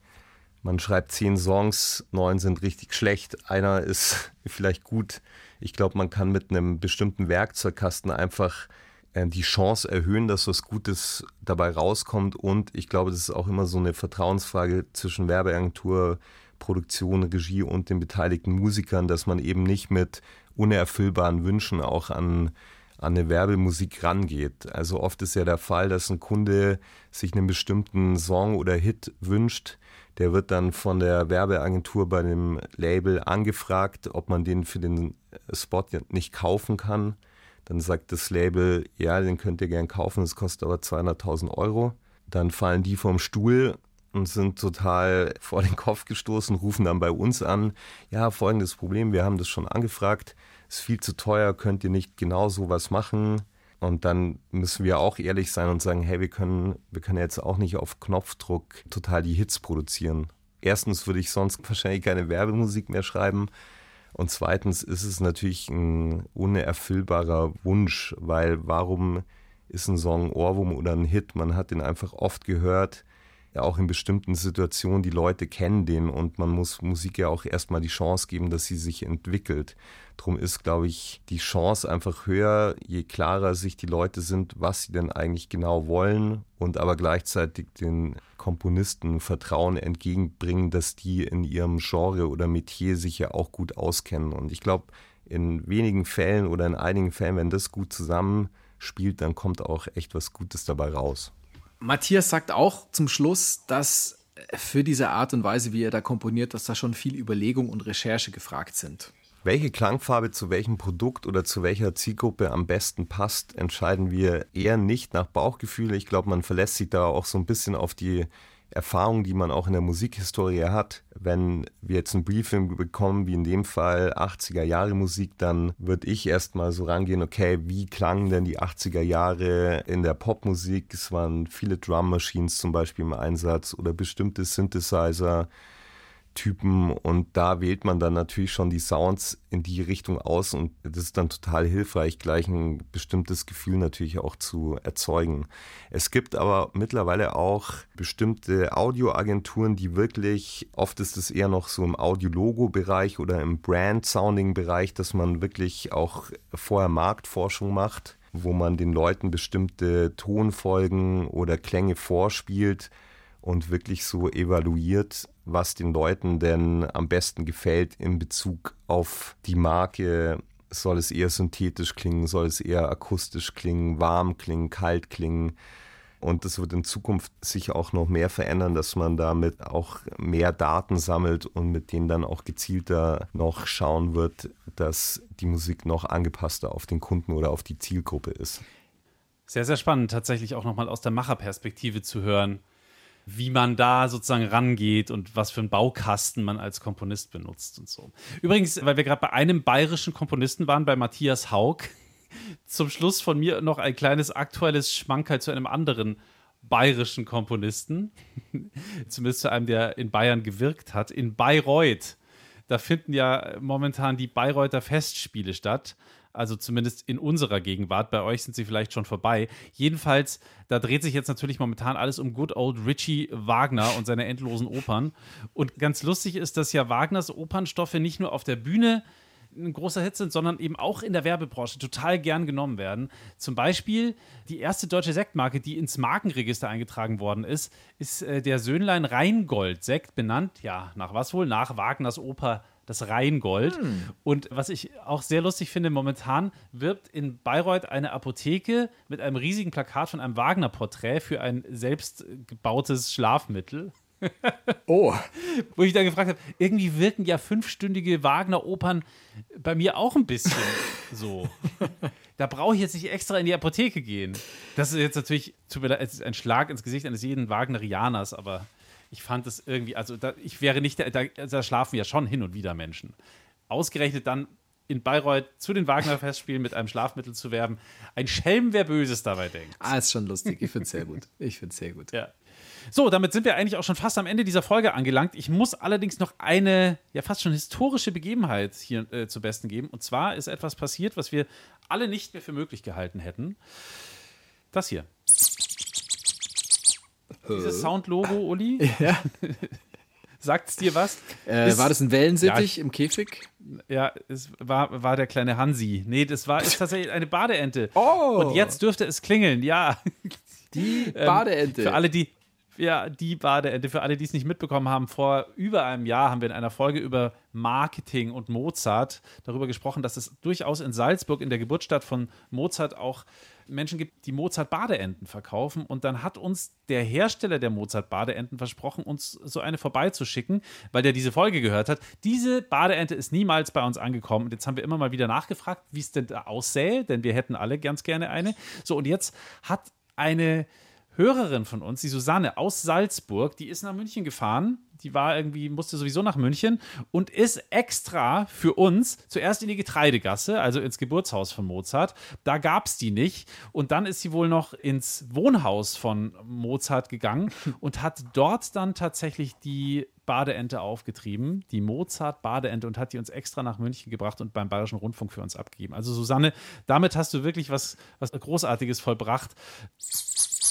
Man schreibt zehn Songs, neun sind richtig schlecht, einer ist vielleicht gut. Ich glaube, man kann mit einem bestimmten Werkzeugkasten einfach äh, die Chance erhöhen, dass was Gutes dabei rauskommt. Und ich glaube, das ist auch immer so eine Vertrauensfrage zwischen Werbeagentur, Produktion, Regie und den beteiligten Musikern, dass man eben nicht mit unerfüllbaren Wünschen auch an, an eine Werbemusik rangeht. Also oft ist ja der Fall, dass ein Kunde sich einen bestimmten Song oder Hit wünscht, der wird dann von der Werbeagentur bei dem Label angefragt, ob man den für den Spot nicht kaufen kann. Dann sagt das Label, ja, den könnt ihr gern kaufen, das kostet aber 200.000 Euro. Dann fallen die vom Stuhl und sind total vor den Kopf gestoßen, rufen dann bei uns an, ja, folgendes Problem, wir haben das schon angefragt, ist viel zu teuer, könnt ihr nicht genau so was machen. Und dann müssen wir auch ehrlich sein und sagen, hey, wir können, wir können jetzt auch nicht auf Knopfdruck total die Hits produzieren. Erstens würde ich sonst wahrscheinlich keine Werbemusik mehr schreiben. Und zweitens ist es natürlich ein unerfüllbarer Wunsch, weil warum ist ein Song Ohrwurm oder ein Hit? Man hat den einfach oft gehört. Auch in bestimmten Situationen, die Leute kennen den und man muss Musik ja auch erstmal die Chance geben, dass sie sich entwickelt. Drum ist, glaube ich, die Chance einfach höher, je klarer sich die Leute sind, was sie denn eigentlich genau wollen und aber gleichzeitig den Komponisten Vertrauen entgegenbringen, dass die in ihrem Genre oder Metier sich ja auch gut auskennen. Und ich glaube, in wenigen Fällen oder in einigen Fällen, wenn das gut zusammenspielt, dann kommt auch echt was Gutes dabei raus. Matthias sagt auch zum Schluss, dass für diese Art und Weise, wie er da komponiert, dass da schon viel Überlegung und Recherche gefragt sind. Welche Klangfarbe zu welchem Produkt oder zu welcher Zielgruppe am besten passt, entscheiden wir eher nicht nach Bauchgefühl. Ich glaube, man verlässt sich da auch so ein bisschen auf die Erfahrung, die man auch in der Musikhistorie hat. Wenn wir jetzt ein Briefing bekommen, wie in dem Fall 80er Jahre Musik, dann würde ich erstmal so rangehen, okay, wie klangen denn die 80er Jahre in der Popmusik? Es waren viele Drum Machines zum Beispiel im Einsatz oder bestimmte Synthesizer. Typen und da wählt man dann natürlich schon die Sounds in die Richtung aus und das ist dann total hilfreich, gleich ein bestimmtes Gefühl natürlich auch zu erzeugen. Es gibt aber mittlerweile auch bestimmte Audioagenturen, die wirklich, oft ist es eher noch so im Audio-Logo-Bereich oder im Brand-Sounding-Bereich, dass man wirklich auch vorher Marktforschung macht, wo man den Leuten bestimmte Tonfolgen oder Klänge vorspielt und wirklich so evaluiert, was den Leuten denn am besten gefällt in Bezug auf die Marke. Soll es eher synthetisch klingen, soll es eher akustisch klingen, warm klingen, kalt klingen? Und das wird in Zukunft sich auch noch mehr verändern, dass man damit auch mehr Daten sammelt und mit denen dann auch gezielter noch schauen wird, dass die Musik noch angepasster auf den Kunden oder auf die Zielgruppe ist. Sehr, sehr spannend, tatsächlich auch nochmal aus der Macherperspektive zu hören, wie man da sozusagen rangeht und was für einen Baukasten man als Komponist benutzt und so. Übrigens, weil wir gerade bei einem bayerischen Komponisten waren, bei Matthias Haug, zum Schluss von mir noch ein kleines aktuelles Schmankerl zu einem anderen bayerischen Komponisten, zumindest zu einem, der in Bayern gewirkt hat, in Bayreuth. Da finden ja momentan die Bayreuther Festspiele statt also zumindest in unserer Gegenwart. Bei euch sind sie vielleicht schon vorbei. Jedenfalls, da dreht sich jetzt natürlich momentan alles um Good Old Richie Wagner und seine endlosen Opern. Und ganz lustig ist, dass ja Wagners Opernstoffe nicht nur auf der Bühne ein großer Hit sind, sondern eben auch in der Werbebranche total gern genommen werden. Zum Beispiel die erste deutsche Sektmarke, die ins Markenregister eingetragen worden ist, ist äh, der Söhnlein Rheingold Sekt, benannt, ja, nach was wohl? Nach Wagners Oper das Rheingold. Hm. Und was ich auch sehr lustig finde, momentan wirbt in Bayreuth eine Apotheke mit einem riesigen Plakat von einem Wagner-Porträt für ein selbstgebautes Schlafmittel. oh. Wo ich dann gefragt habe, irgendwie wirken ja fünfstündige Wagner-Opern bei mir auch ein bisschen so. Da brauche ich jetzt nicht extra in die Apotheke gehen. Das ist jetzt natürlich, tut mir leid, ein Schlag ins Gesicht eines jeden Wagnerianers, aber ich fand es irgendwie, also da, ich wäre nicht, da, da schlafen ja schon hin und wieder Menschen. Ausgerechnet dann in Bayreuth zu den Wagner-Festspielen mit einem Schlafmittel zu werben. Ein Schelm, wer Böses dabei denkt. Ah, ist schon lustig. Ich finde es sehr gut. Ich finde es sehr gut. Ja. So, damit sind wir eigentlich auch schon fast am Ende dieser Folge angelangt. Ich muss allerdings noch eine, ja fast schon historische Begebenheit hier äh, zu Besten geben. Und zwar ist etwas passiert, was wir alle nicht mehr für möglich gehalten hätten. Das hier. Dieses Soundlogo, Uli? Ja. Sagt es dir was? Äh, war das ein Wellensittich ja, im Käfig? Ja, es war, war der kleine Hansi. Nee, das war ist tatsächlich eine Badeente. Oh! Und jetzt dürfte es klingeln, ja. Die ähm, Badeente. Ähm, für alle, die, ja, die Badeente. Für alle, die es nicht mitbekommen haben, vor über einem Jahr haben wir in einer Folge über Marketing und Mozart darüber gesprochen, dass es durchaus in Salzburg, in der Geburtsstadt von Mozart, auch Menschen gibt, die Mozart-Badeenten verkaufen. Und dann hat uns der Hersteller der Mozart-Badeenten versprochen, uns so eine vorbeizuschicken, weil der diese Folge gehört hat. Diese Badeente ist niemals bei uns angekommen. Und jetzt haben wir immer mal wieder nachgefragt, wie es denn da aussähe, denn wir hätten alle ganz gerne eine. So, und jetzt hat eine Hörerin von uns, die Susanne aus Salzburg, die ist nach München gefahren. Die war irgendwie, musste sowieso nach München und ist extra für uns zuerst in die Getreidegasse, also ins Geburtshaus von Mozart. Da gab es die nicht. Und dann ist sie wohl noch ins Wohnhaus von Mozart gegangen und hat dort dann tatsächlich die Badeente aufgetrieben, die Mozart-Badeente, und hat die uns extra nach München gebracht und beim Bayerischen Rundfunk für uns abgegeben. Also Susanne, damit hast du wirklich was, was Großartiges vollbracht.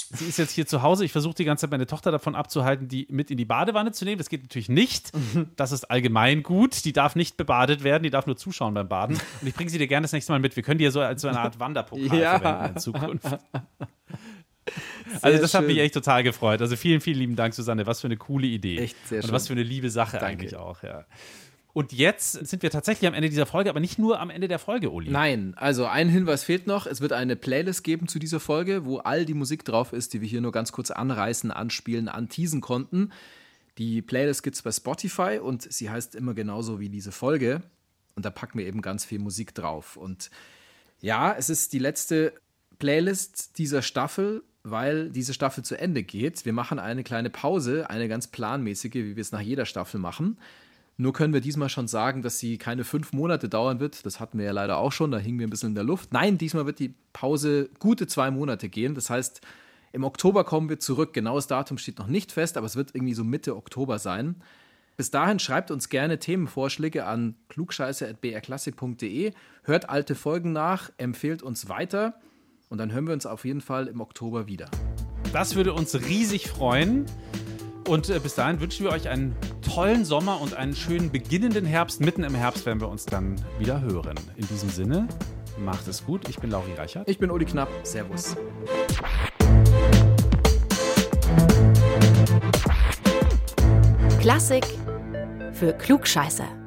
Sie ist jetzt hier zu Hause. Ich versuche die ganze Zeit meine Tochter davon abzuhalten, die mit in die Badewanne zu nehmen. Das geht natürlich nicht. Das ist allgemein gut. Die darf nicht bebadet werden, die darf nur zuschauen beim Baden. Und ich bringe sie dir gerne das nächste Mal mit. Wir können die ja so als so eine Art Wanderpokal Ja. verwenden in Zukunft. Also das hat mich schön. echt total gefreut. Also vielen, vielen lieben Dank, Susanne. Was für eine coole Idee. Echt sehr Und schön. was für eine liebe Sache Danke. eigentlich auch, ja. Und jetzt sind wir tatsächlich am Ende dieser Folge, aber nicht nur am Ende der Folge, Uli. Nein, also ein Hinweis fehlt noch. Es wird eine Playlist geben zu dieser Folge, wo all die Musik drauf ist, die wir hier nur ganz kurz anreißen, anspielen, anteasen konnten. Die Playlist gibt es bei Spotify und sie heißt immer genauso wie diese Folge. Und da packen wir eben ganz viel Musik drauf. Und ja, es ist die letzte Playlist dieser Staffel, weil diese Staffel zu Ende geht. Wir machen eine kleine Pause, eine ganz planmäßige, wie wir es nach jeder Staffel machen. Nur können wir diesmal schon sagen, dass sie keine fünf Monate dauern wird. Das hatten wir ja leider auch schon, da hingen wir ein bisschen in der Luft. Nein, diesmal wird die Pause gute zwei Monate gehen. Das heißt, im Oktober kommen wir zurück. Genaues Datum steht noch nicht fest, aber es wird irgendwie so Mitte Oktober sein. Bis dahin schreibt uns gerne Themenvorschläge an klugscheiße.brklassik.de, hört alte Folgen nach, empfehlt uns weiter und dann hören wir uns auf jeden Fall im Oktober wieder. Das würde uns riesig freuen. Und äh, bis dahin wünschen wir euch einen tollen Sommer und einen schönen beginnenden Herbst. Mitten im Herbst werden wir uns dann wieder hören. In diesem Sinne, macht es gut. Ich bin Lauri Reichert. Ich bin Uli Knapp. Servus. Klassik für Klugscheißer.